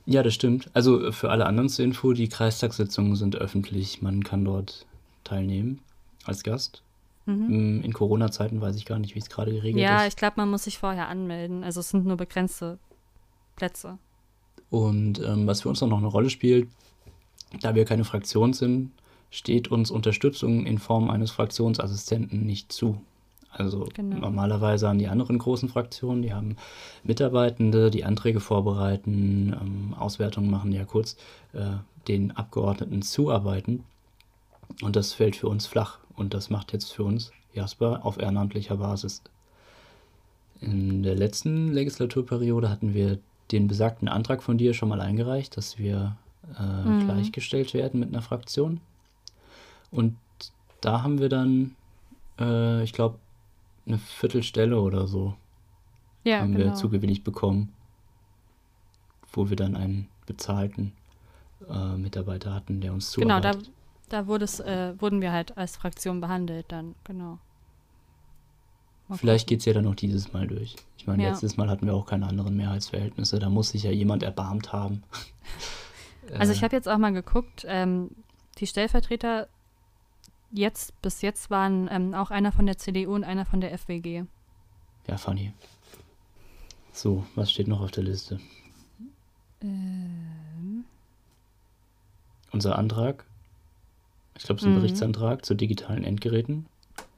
Ja, das stimmt. Also für alle anderen zur Info, die Kreistagssitzungen sind öffentlich, man kann dort teilnehmen als Gast. Mhm. Mm, in Corona-Zeiten weiß ich gar nicht, wie es gerade geregelt ja, ist. Ja, ich glaube, man muss sich vorher anmelden. Also es sind nur begrenzte Plätze. Und ähm, was für uns auch noch eine Rolle spielt, da wir keine Fraktion sind, steht uns Unterstützung in Form eines Fraktionsassistenten nicht zu. Also genau. normalerweise an die anderen großen Fraktionen, die haben Mitarbeitende, die Anträge vorbereiten, ähm, Auswertungen machen, ja kurz äh, den Abgeordneten zuarbeiten. Und das fällt für uns flach. Und das macht jetzt für uns Jasper auf ehrenamtlicher Basis. In der letzten Legislaturperiode hatten wir den besagten Antrag von dir schon mal eingereicht, dass wir äh, mhm. gleichgestellt werden mit einer Fraktion. Und da haben wir dann, äh, ich glaube, eine Viertelstelle oder so ja, haben genau. wir zugewilligt bekommen, wo wir dann einen bezahlten äh, Mitarbeiter hatten, der uns zuarbeitet. Genau, da, da wurde es, äh, wurden wir halt als Fraktion behandelt dann, genau. Mal Vielleicht geht es ja dann noch dieses Mal durch. Ich meine, ja. letztes Mal hatten wir auch keine anderen Mehrheitsverhältnisse. Da muss sich ja jemand erbarmt haben. also ich äh. habe jetzt auch mal geguckt, ähm, die Stellvertreter jetzt bis jetzt waren ähm, auch einer von der CDU und einer von der FWG. Ja, funny. So, was steht noch auf der Liste? Ähm. Unser Antrag. Ich glaube, es ist ein mhm. Berichtsantrag zu digitalen Endgeräten.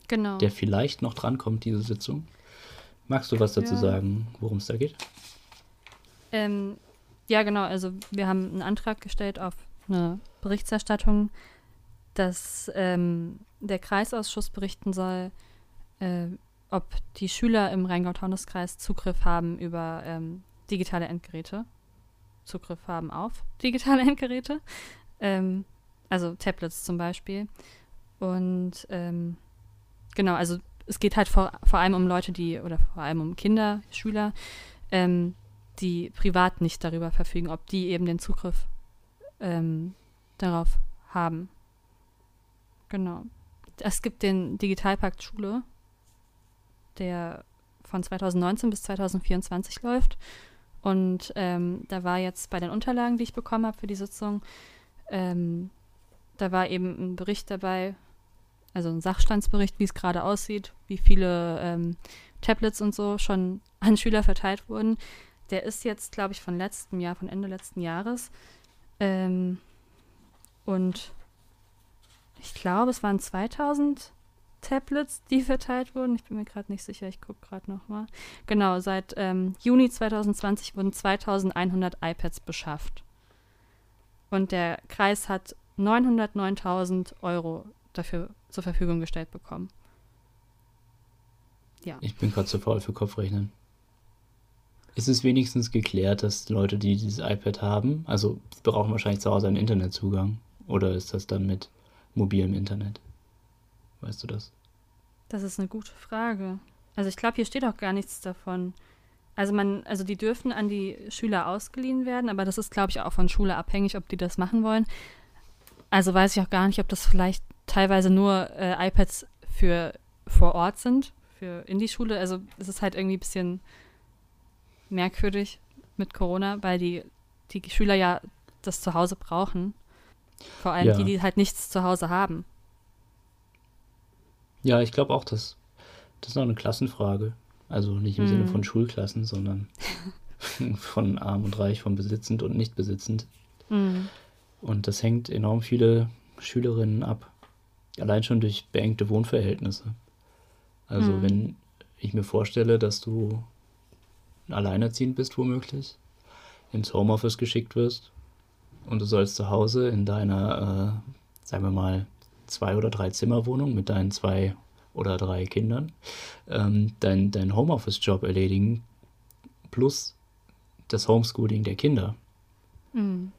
Genau. Der vielleicht noch drankommt, diese Sitzung. Magst du was dazu Ja. sagen, worum es da geht? Ähm, ja, genau. Also wir haben einen Antrag gestellt auf eine Berichterstattung, dass ähm, der Kreisausschuss berichten soll, äh, ob die Schüler im Rheingau-Taunus-Kreis Zugriff haben über ähm, digitale Endgeräte. Zugriff haben auf digitale Endgeräte. Ähm, also Tablets zum Beispiel. Und ähm, genau, also es geht halt vor, vor allem um Leute, die, oder vor allem um Kinder, Schüler, ähm, die privat nicht darüber verfügen, ob die eben den Zugriff ähm, darauf haben. Genau. Es gibt den Digitalpakt Schule, der von 2019 bis 2024 läuft. Und ähm, da war jetzt bei den Unterlagen, die ich bekommen habe für die Sitzung, ähm, da war eben ein Bericht dabei, also ein Sachstandsbericht, wie es gerade aussieht, wie viele ähm, Tablets und so schon an Schüler verteilt wurden. Der ist jetzt, glaube ich, von letztem Jahr, von Ende letzten Jahres. Ähm, und ich glaube, es waren 2000 Tablets, die verteilt wurden. Ich bin mir gerade nicht sicher, ich gucke gerade nochmal. Genau, seit ähm, Juni 2020 wurden 2100 iPads beschafft. Und der Kreis hat 909.000 Euro dafür zur Verfügung gestellt bekommen. Ja. Ich bin gerade zu faul für Kopfrechnen. Ist es wenigstens geklärt, dass Leute, die dieses iPad haben, also brauchen wahrscheinlich zu Hause einen Internetzugang? Oder ist das dann mit mobilem Internet? Weißt du das? Das ist eine gute Frage. Also ich glaube, hier steht auch gar nichts davon. Also man, also die dürfen an die Schüler ausgeliehen werden, aber das ist, glaube ich, auch von Schule abhängig, ob die das machen wollen. Also weiß ich auch gar nicht, ob das vielleicht teilweise nur äh, iPads für vor Ort sind, für in die Schule. Also es ist halt irgendwie ein bisschen merkwürdig mit Corona, weil die, die Schüler ja das zu Hause brauchen. Vor allem Ja. die, die halt nichts zu Hause haben. Ja, ich glaube auch, dass das ist noch eine Klassenfrage. Also nicht im Mhm. Sinne von Schulklassen, sondern von arm und reich, von besitzend und nicht besitzend. Mhm. Und das hängt enorm viele Schülerinnen ab. Allein schon durch beengte Wohnverhältnisse. Also Mhm. wenn ich mir vorstelle, dass du alleinerziehend bist womöglich, ins Homeoffice geschickt wirst und du sollst zu Hause in deiner, äh, sagen wir mal, zwei oder drei Zimmerwohnung mit deinen zwei oder drei Kindern ähm, dein, dein Homeoffice-Job erledigen plus das Homeschooling der Kinder. Mhm.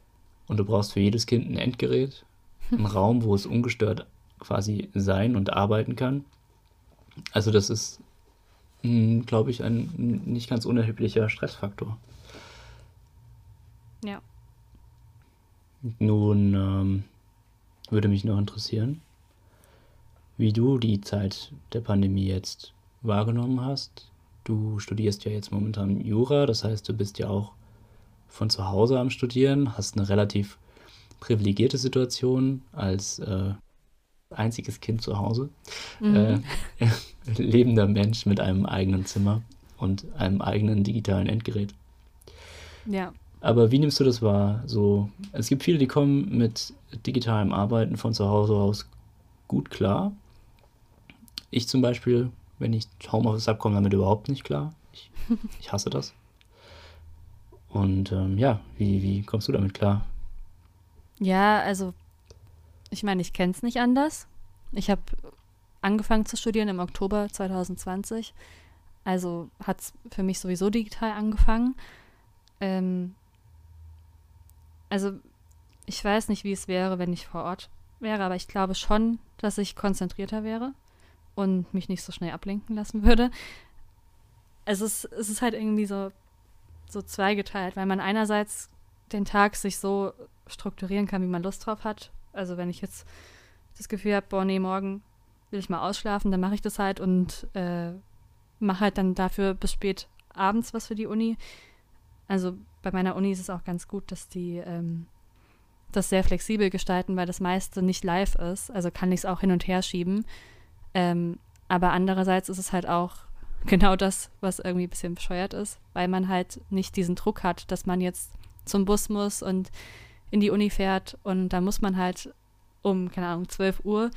Und du brauchst für jedes Kind ein Endgerät, einen Raum, wo es ungestört quasi sein und arbeiten kann. Also das ist, glaube ich, ein nicht ganz unerheblicher Stressfaktor. Ja. Nun ähm, würde mich noch interessieren, wie du die Zeit der Pandemie jetzt wahrgenommen hast. Du studierst ja jetzt momentan Jura, das heißt, du bist ja auch von zu Hause am Studieren, hast eine relativ privilegierte Situation als äh, einziges Kind zu Hause, Mhm. äh, lebender Mensch mit einem eigenen Zimmer und einem eigenen digitalen Endgerät. Ja. Aber wie nimmst du das wahr? So, es gibt viele, die kommen mit digitalem Arbeiten von zu Hause aus gut klar. Ich zum Beispiel, wenn ich Homeoffice habe, komme damit überhaupt nicht klar. Ich, ich hasse das. Und ähm, ja, wie, wie kommst du damit klar? Ja, also ich meine, ich kenne es nicht anders. Ich habe angefangen zu studieren im Oktober 2020. Also hat es für mich sowieso digital angefangen. Ähm, also ich weiß nicht, wie es wäre, wenn ich vor Ort wäre, aber ich glaube schon, dass ich konzentrierter wäre und mich nicht so schnell ablenken lassen würde. Es ist, es ist halt irgendwie so, so zweigeteilt, weil man einerseits den Tag sich so strukturieren kann, wie man Lust drauf hat. Also wenn ich jetzt das Gefühl habe, boah, nee, morgen will ich mal ausschlafen, dann mache ich das halt und äh, mache halt dann dafür bis spät abends was für die Uni. Also bei meiner Uni ist es auch ganz gut, dass die ähm, das sehr flexibel gestalten, weil das meiste nicht live ist. Also kann ich es auch hin und her schieben. Ähm, aber andererseits ist es halt auch genau das, was irgendwie ein bisschen bescheuert ist, weil man halt nicht diesen Druck hat, dass man jetzt zum Bus muss und in die Uni fährt und da muss man halt um, keine Ahnung, 12 Uhr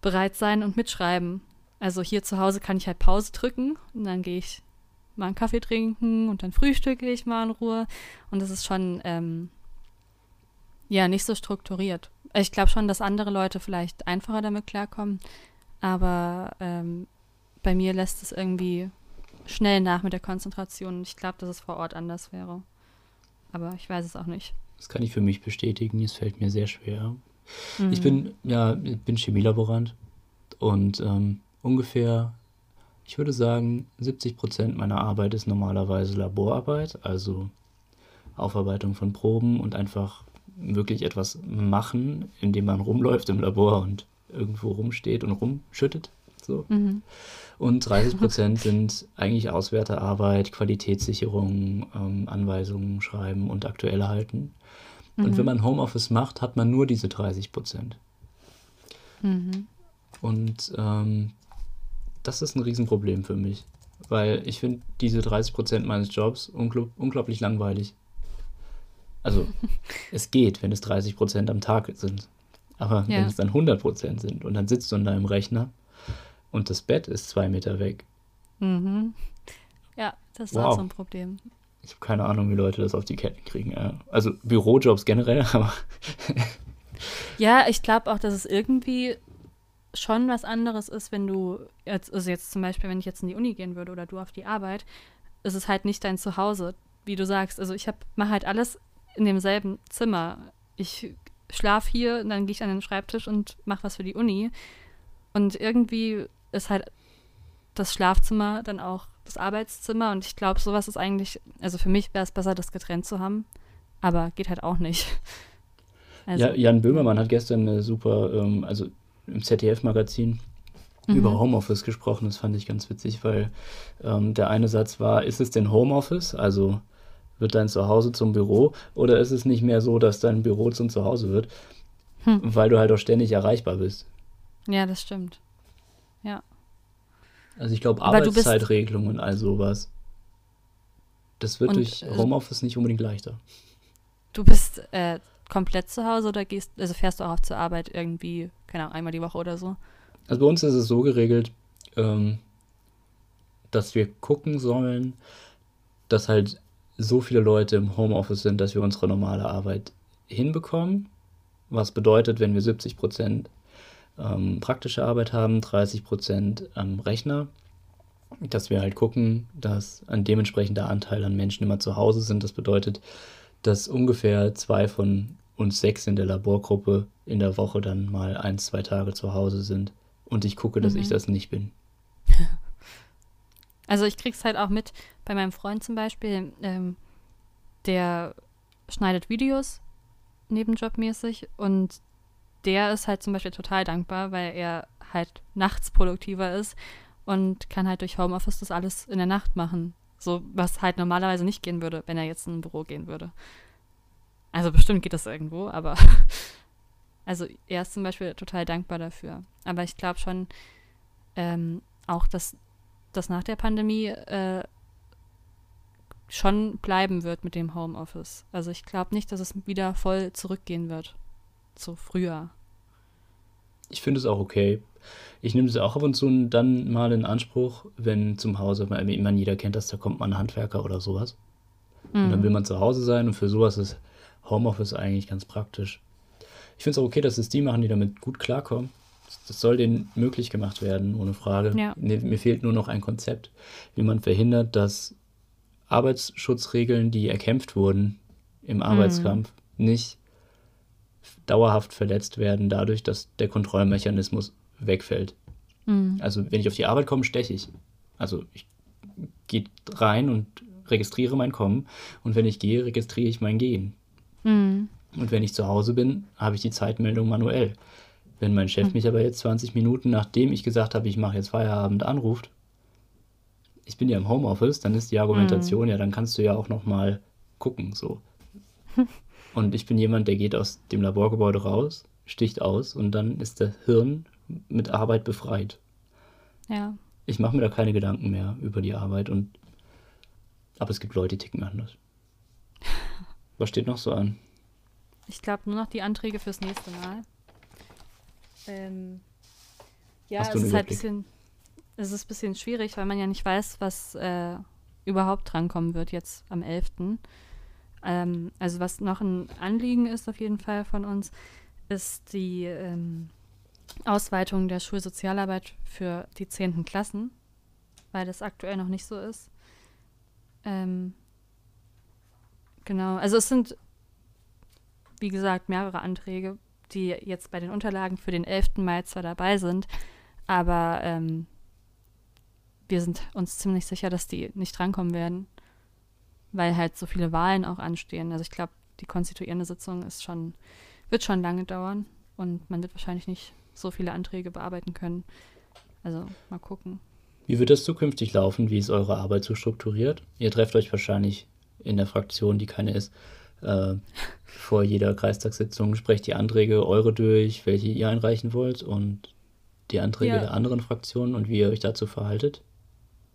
bereit sein und mitschreiben. Also hier zu Hause kann ich halt Pause drücken und dann gehe ich mal einen Kaffee trinken und dann frühstücke ich mal in Ruhe. Und das ist schon, ähm, ja, nicht so strukturiert. Ich glaube schon, dass andere Leute vielleicht einfacher damit klarkommen, aber ähm, bei mir lässt es irgendwie schnell nach mit der Konzentration. Ich glaube, dass es vor Ort anders wäre. Aber ich weiß es auch nicht. Das kann ich für mich bestätigen. Es fällt mir sehr schwer. Mhm. Ich bin, ja, bin Chemielaborant und ähm, ungefähr, ich würde sagen, 70 Prozent meiner Arbeit ist normalerweise Laborarbeit, also Aufarbeitung von Proben und einfach wirklich etwas machen, indem man rumläuft im Labor und irgendwo rumsteht und rumschüttet. So. Mhm. Und 30 Prozent sind eigentlich Auswertearbeit, Qualitätssicherung, ähm, Anweisungen schreiben und aktuell halten. Mhm. Und wenn man Homeoffice macht, hat man nur diese 30 Prozent. Mhm. Und ähm, das ist ein Riesenproblem für mich, weil ich finde diese 30 Prozent meines Jobs ungl unglaublich langweilig. Also es geht, wenn es 30 Prozent am Tag sind. Aber ja. wenn es dann 100 Prozent sind und dann sitzt du an deinem Rechner und das Bett ist zwei Meter weg. Mhm. Ja, das ist wow. auch so ein Problem. Ich habe keine Ahnung, wie Leute das auf die Ketten kriegen. Also Bürojobs generell, aber. ja, ich glaube auch, dass es irgendwie schon was anderes ist, wenn du jetzt, also jetzt zum Beispiel, wenn ich jetzt in die Uni gehen würde oder du auf die Arbeit, ist es halt nicht dein Zuhause, wie du sagst. Also ich mache halt alles in demselben Zimmer. Ich schlafe hier und dann gehe ich an den Schreibtisch und mache was für die Uni. Und irgendwie ist halt das Schlafzimmer dann auch das Arbeitszimmer. Und ich glaube, sowas ist eigentlich, also für mich wäre es besser, das getrennt zu haben. Aber geht halt auch nicht. Also, ja, Jan Böhmermann hat gestern eine super, ähm, also im ZDF-Magazin mhm. über Homeoffice gesprochen. Das fand ich ganz witzig, weil ähm, der eine Satz war, ist es denn Homeoffice? Also wird dein Zuhause zum Büro oder ist es nicht mehr so, dass dein Büro zum Zuhause wird, hm. weil du halt auch ständig erreichbar bist? Ja, das stimmt. Ja. Also ich glaube, Arbeitszeitregelung und all sowas, das wird und, durch äh, Homeoffice nicht unbedingt leichter. Du bist äh, komplett zu Hause oder gehst, also fährst du auch zur Arbeit irgendwie, keine Ahnung, einmal die Woche oder so? Also bei uns ist es so geregelt, ähm, dass wir gucken sollen, dass halt so viele Leute im Homeoffice sind, dass wir unsere normale Arbeit hinbekommen. Was bedeutet, wenn wir 70 Prozent ähm, praktische Arbeit haben, 30 Prozent am Rechner, dass wir halt gucken, dass ein dementsprechender Anteil an Menschen immer zu Hause sind. Das bedeutet, dass ungefähr zwei von uns sechs in der Laborgruppe in der Woche dann mal ein, zwei Tage zu Hause sind. Und ich gucke, dass mhm. ich das nicht bin. Also ich krieg's halt auch mit bei meinem Freund zum Beispiel, ähm, der schneidet Videos nebenjobmäßig und der ist halt zum Beispiel total dankbar, weil er halt nachts produktiver ist und kann halt durch Homeoffice das alles in der Nacht machen. So, was halt normalerweise nicht gehen würde, wenn er jetzt in ein Büro gehen würde. Also bestimmt geht das irgendwo, aber also er ist zum Beispiel total dankbar dafür. Aber ich glaube schon ähm, auch, dass das nach der Pandemie äh, schon bleiben wird mit dem Homeoffice. Also ich glaube nicht, dass es wieder voll zurückgehen wird zu früher. Ich finde es auch okay. Ich nehme es auch ab und zu dann mal in Anspruch, wenn zum Hause, ich meine, jeder kennt das, da kommt mal ein Handwerker oder sowas. Mhm. Und dann mhm. will man zu Hause sein und für sowas ist Homeoffice eigentlich ganz praktisch. Ich finde es auch okay, dass es die machen, die damit gut klarkommen. Das soll denen möglich gemacht werden, ohne Frage. Ja. Mir fehlt nur noch ein Konzept, wie man verhindert, dass Arbeitsschutzregeln, die erkämpft wurden im Arbeitskampf, mhm. nicht dauerhaft verletzt werden, dadurch, dass der Kontrollmechanismus wegfällt. Mhm. Also wenn ich auf die Arbeit komme, steche ich. Also ich gehe rein und registriere mein Kommen und wenn ich gehe, registriere ich mein Gehen. Mhm. Und wenn ich zu Hause bin, habe ich die Zeitmeldung manuell. Wenn mein Chef mhm. mich aber jetzt 20 Minuten, nachdem ich gesagt habe, ich mache jetzt Feierabend, anruft, ich bin ja im Homeoffice, dann ist die Argumentation, mhm. ja, dann kannst du ja auch noch mal gucken, so. Und ich bin jemand, der geht aus dem Laborgebäude raus, sticht aus und dann ist der Hirn mit Arbeit befreit. Ja. Ich mache mir da keine Gedanken mehr über die Arbeit und aber es gibt Leute, die ticken anders. Was steht noch so an? Ich glaube nur noch die Anträge fürs nächste Mal. Ähm, ja, es ist halt ein bisschen. es ist ein bisschen schwierig, weil man ja nicht weiß, was äh, überhaupt drankommen wird jetzt am 11. Ähm, also was noch ein Anliegen ist auf jeden Fall von uns, ist die ähm, Ausweitung der Schulsozialarbeit für die 10. Klassen, weil das aktuell noch nicht so ist. Ähm, genau, also es sind, wie gesagt, mehrere Anträge, die jetzt bei den Unterlagen für den 11. Mai zwar dabei sind, aber ähm, wir sind uns ziemlich sicher, dass die nicht drankommen werden, weil halt so viele Wahlen auch anstehen. Also ich glaube, die konstituierende Sitzung ist schon, wird schon lange dauern und man wird wahrscheinlich nicht so viele Anträge bearbeiten können. Also mal gucken. Wie wird das zukünftig laufen? Wie ist eure Arbeit so strukturiert? Ihr trefft euch wahrscheinlich in der Fraktion, die keine ist, äh, vor jeder Kreistagssitzung, sprecht die Anträge eure durch, welche ihr einreichen wollt und die Anträge ja. der anderen Fraktionen und wie ihr euch dazu verhaltet?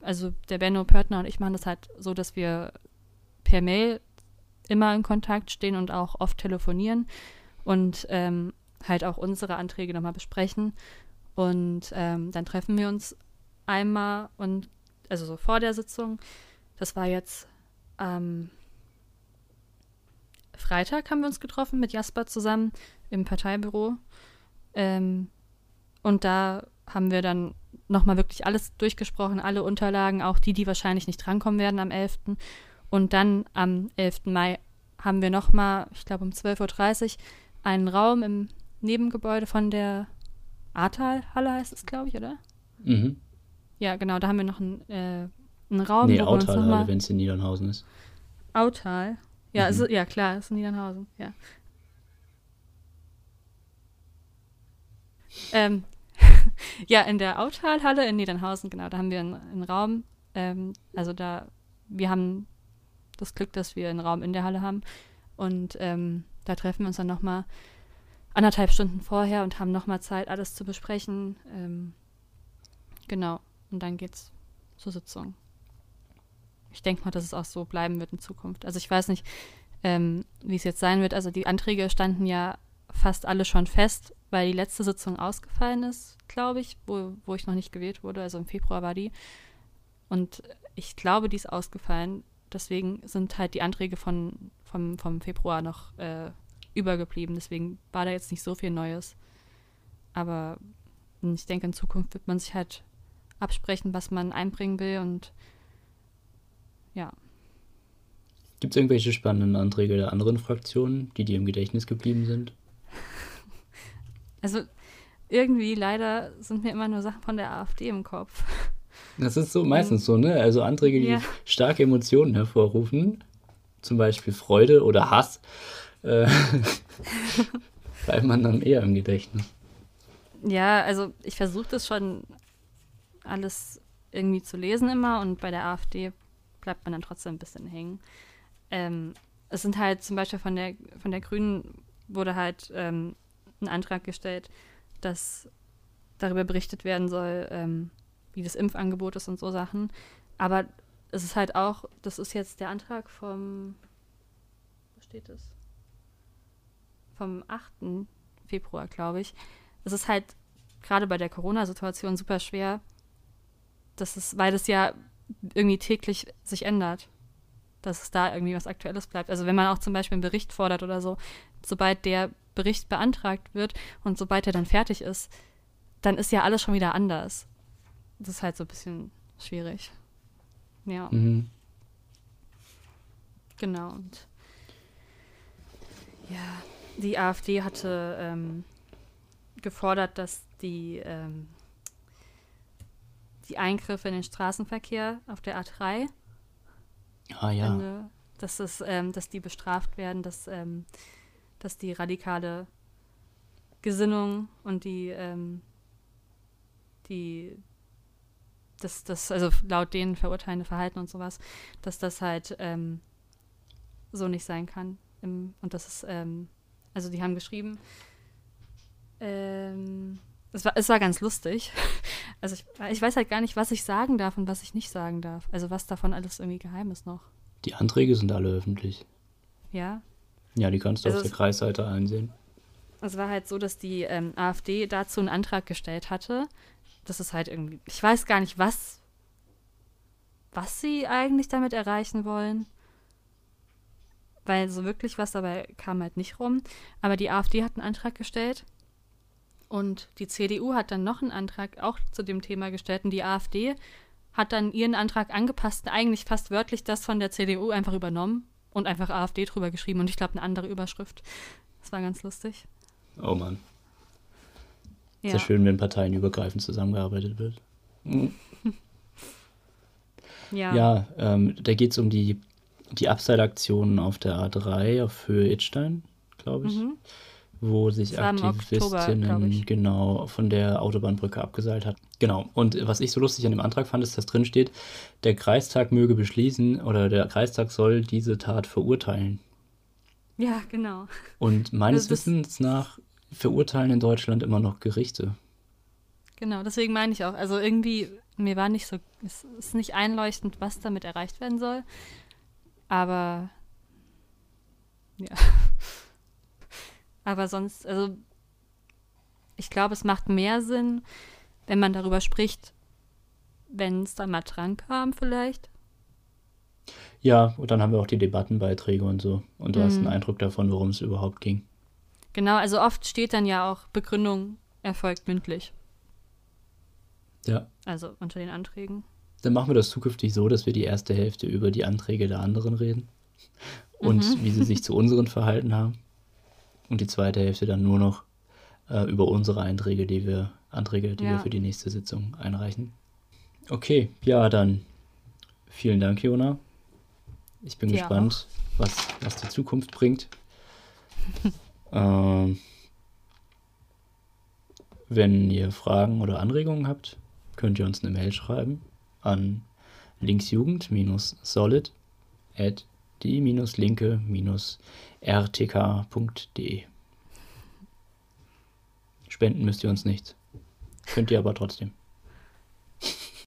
Also der Benno Pörtner und ich machen das halt so, dass wir per Mail immer in Kontakt stehen und auch oft telefonieren und ähm, halt auch unsere Anträge nochmal besprechen. Und ähm, dann treffen wir uns einmal und also so vor der Sitzung. Das war jetzt am Freitag haben wir uns getroffen mit Jasper zusammen im Parteibüro. Ähm, und da haben wir dann nochmal wirklich alles durchgesprochen, alle Unterlagen, auch die, die wahrscheinlich nicht drankommen werden am 11. Und dann am 11. Mai haben wir nochmal, ich glaube um 12.30 Uhr, einen Raum im Nebengebäude von der Ahrtal-Halle heißt es, glaube ich, oder? Mhm. Ja, genau, da haben wir noch einen, äh, einen Raum. Nee, Autal-Halle, wenn es in Niedernhausen ist. Autal? Ja, mhm. ist, ja klar, ist in Niedernhausen, ja. Ähm, ja, in der Autalhalle in Niedernhausen, genau, da haben wir einen, einen Raum. Ähm, also da, wir haben das Glück, dass wir einen Raum in der Halle haben. Und ähm, da treffen wir uns dann nochmal anderthalb Stunden vorher und haben nochmal Zeit, alles zu besprechen. Ähm, genau. Und dann geht's zur Sitzung. Ich denke mal, dass es auch so bleiben wird in Zukunft. Also ich weiß nicht, ähm, wie es jetzt sein wird. Also die Anträge standen ja fast alle schon fest, weil die letzte Sitzung ausgefallen ist, glaube ich, wo, wo ich noch nicht gewählt wurde. Also im Februar war die. Und ich glaube, die ist ausgefallen. Deswegen sind halt die Anträge von, vom, vom Februar noch äh, übergeblieben. Deswegen war da jetzt nicht so viel Neues. Aber ich denke, in Zukunft wird man sich halt absprechen, was man einbringen will und ja. Gibt es irgendwelche spannenden Anträge der anderen Fraktionen, die dir im Gedächtnis geblieben sind? Also irgendwie leider sind mir immer nur Sachen von der AfD im Kopf. Das ist so meistens so, ne? Also Anträge, die ja. starke Emotionen hervorrufen, zum Beispiel Freude oder Hass, äh, bleibt man dann eher im Gedächtnis. Ja, also ich versuche das schon alles irgendwie zu lesen immer und bei der AfD bleibt man dann trotzdem ein bisschen hängen. Ähm, es sind halt zum Beispiel von der, von der Grünen wurde halt ähm, ein Antrag gestellt, dass darüber berichtet werden soll, ähm, wie das Impfangebot ist und so Sachen. Aber es ist halt auch, das ist jetzt der Antrag vom, wo steht es? Vom 8. Februar, glaube ich. Es ist halt gerade bei der Corona-Situation super schwer, das ist, weil das ja irgendwie täglich sich ändert, dass es da irgendwie was Aktuelles bleibt. Also wenn man auch zum Beispiel einen Bericht fordert oder so, sobald der Bericht beantragt wird und sobald er dann fertig ist, dann ist ja alles schon wieder anders. Das ist halt so ein bisschen schwierig. Ja. Mhm. Genau. Und ja, die AfD hatte ähm, gefordert, dass die, ähm, die Eingriffe in den Straßenverkehr auf der A3, ah, ja. Ende, dass, es, ähm, dass die bestraft werden, dass, ähm, dass die radikale Gesinnung und die, ähm, die das, das, also laut denen verurteilende Verhalten und sowas, dass das halt ähm, so nicht sein kann. Im, und das ist, ähm, also die haben geschrieben, ähm, es, war, es war ganz lustig. Also ich, ich weiß halt gar nicht, was ich sagen darf und was ich nicht sagen darf. Also was davon alles irgendwie geheim ist noch. Die Anträge sind alle öffentlich. Ja? Ja, die kannst du also auf der Kreisseite einsehen. Es war halt so, dass die ähm, AfD dazu einen Antrag gestellt hatte, das ist halt irgendwie, ich weiß gar nicht, was, was sie eigentlich damit erreichen wollen. Weil so wirklich was dabei kam halt nicht rum. Aber die AfD hat einen Antrag gestellt und die CDU hat dann noch einen Antrag auch zu dem Thema gestellt und die AfD hat dann ihren Antrag angepasst, eigentlich fast wörtlich das von der CDU einfach übernommen und einfach AfD drüber geschrieben und ich glaube eine andere Überschrift. Das war ganz lustig. Oh Mann. Ja. Sehr schön, wenn parteienübergreifend zusammengearbeitet wird. Ja. Ja, ähm, da geht es um die, die Abseilaktionen auf der A3 auf Höhe Itstein, glaube ich. Mhm. Wo sich Aktivistinnen Oktober, genau von der Autobahnbrücke abgeseilt hat. Genau. Und was ich so lustig an dem Antrag fand, ist, dass drin steht, der Kreistag möge beschließen oder der Kreistag soll diese Tat verurteilen. Ja, genau. Und meines Wissens nach verurteilen in Deutschland immer noch Gerichte. Genau, deswegen meine ich auch. Also irgendwie, mir war nicht so, es ist nicht einleuchtend, was damit erreicht werden soll. Aber ja. Aber sonst, also ich glaube, es macht mehr Sinn, wenn man darüber spricht, wenn es dann mal dran kam, vielleicht. Ja, und dann haben wir auch die Debattenbeiträge und so. Und du mhm. hast einen Eindruck davon, worum es überhaupt ging. Genau, also oft steht dann ja auch Begründung erfolgt mündlich. Ja. Also unter den Anträgen. Dann machen wir das zukünftig so, dass wir die erste Hälfte über die Anträge der anderen reden und mhm. wie sie sich zu unseren verhalten haben. Und die zweite Hälfte dann nur noch äh, über unsere Einträge, die wir, Anträge, die ja. wir für die nächste Sitzung einreichen. Okay, ja, dann vielen Dank, Jona. Ich bin Dir gespannt, was, was die Zukunft bringt. ähm, wenn ihr Fragen oder Anregungen habt, könnt ihr uns eine Mail schreiben an linksjugend-solid at die-linke-rtk.de. Spenden müsst ihr uns nicht. Könnt ihr aber trotzdem.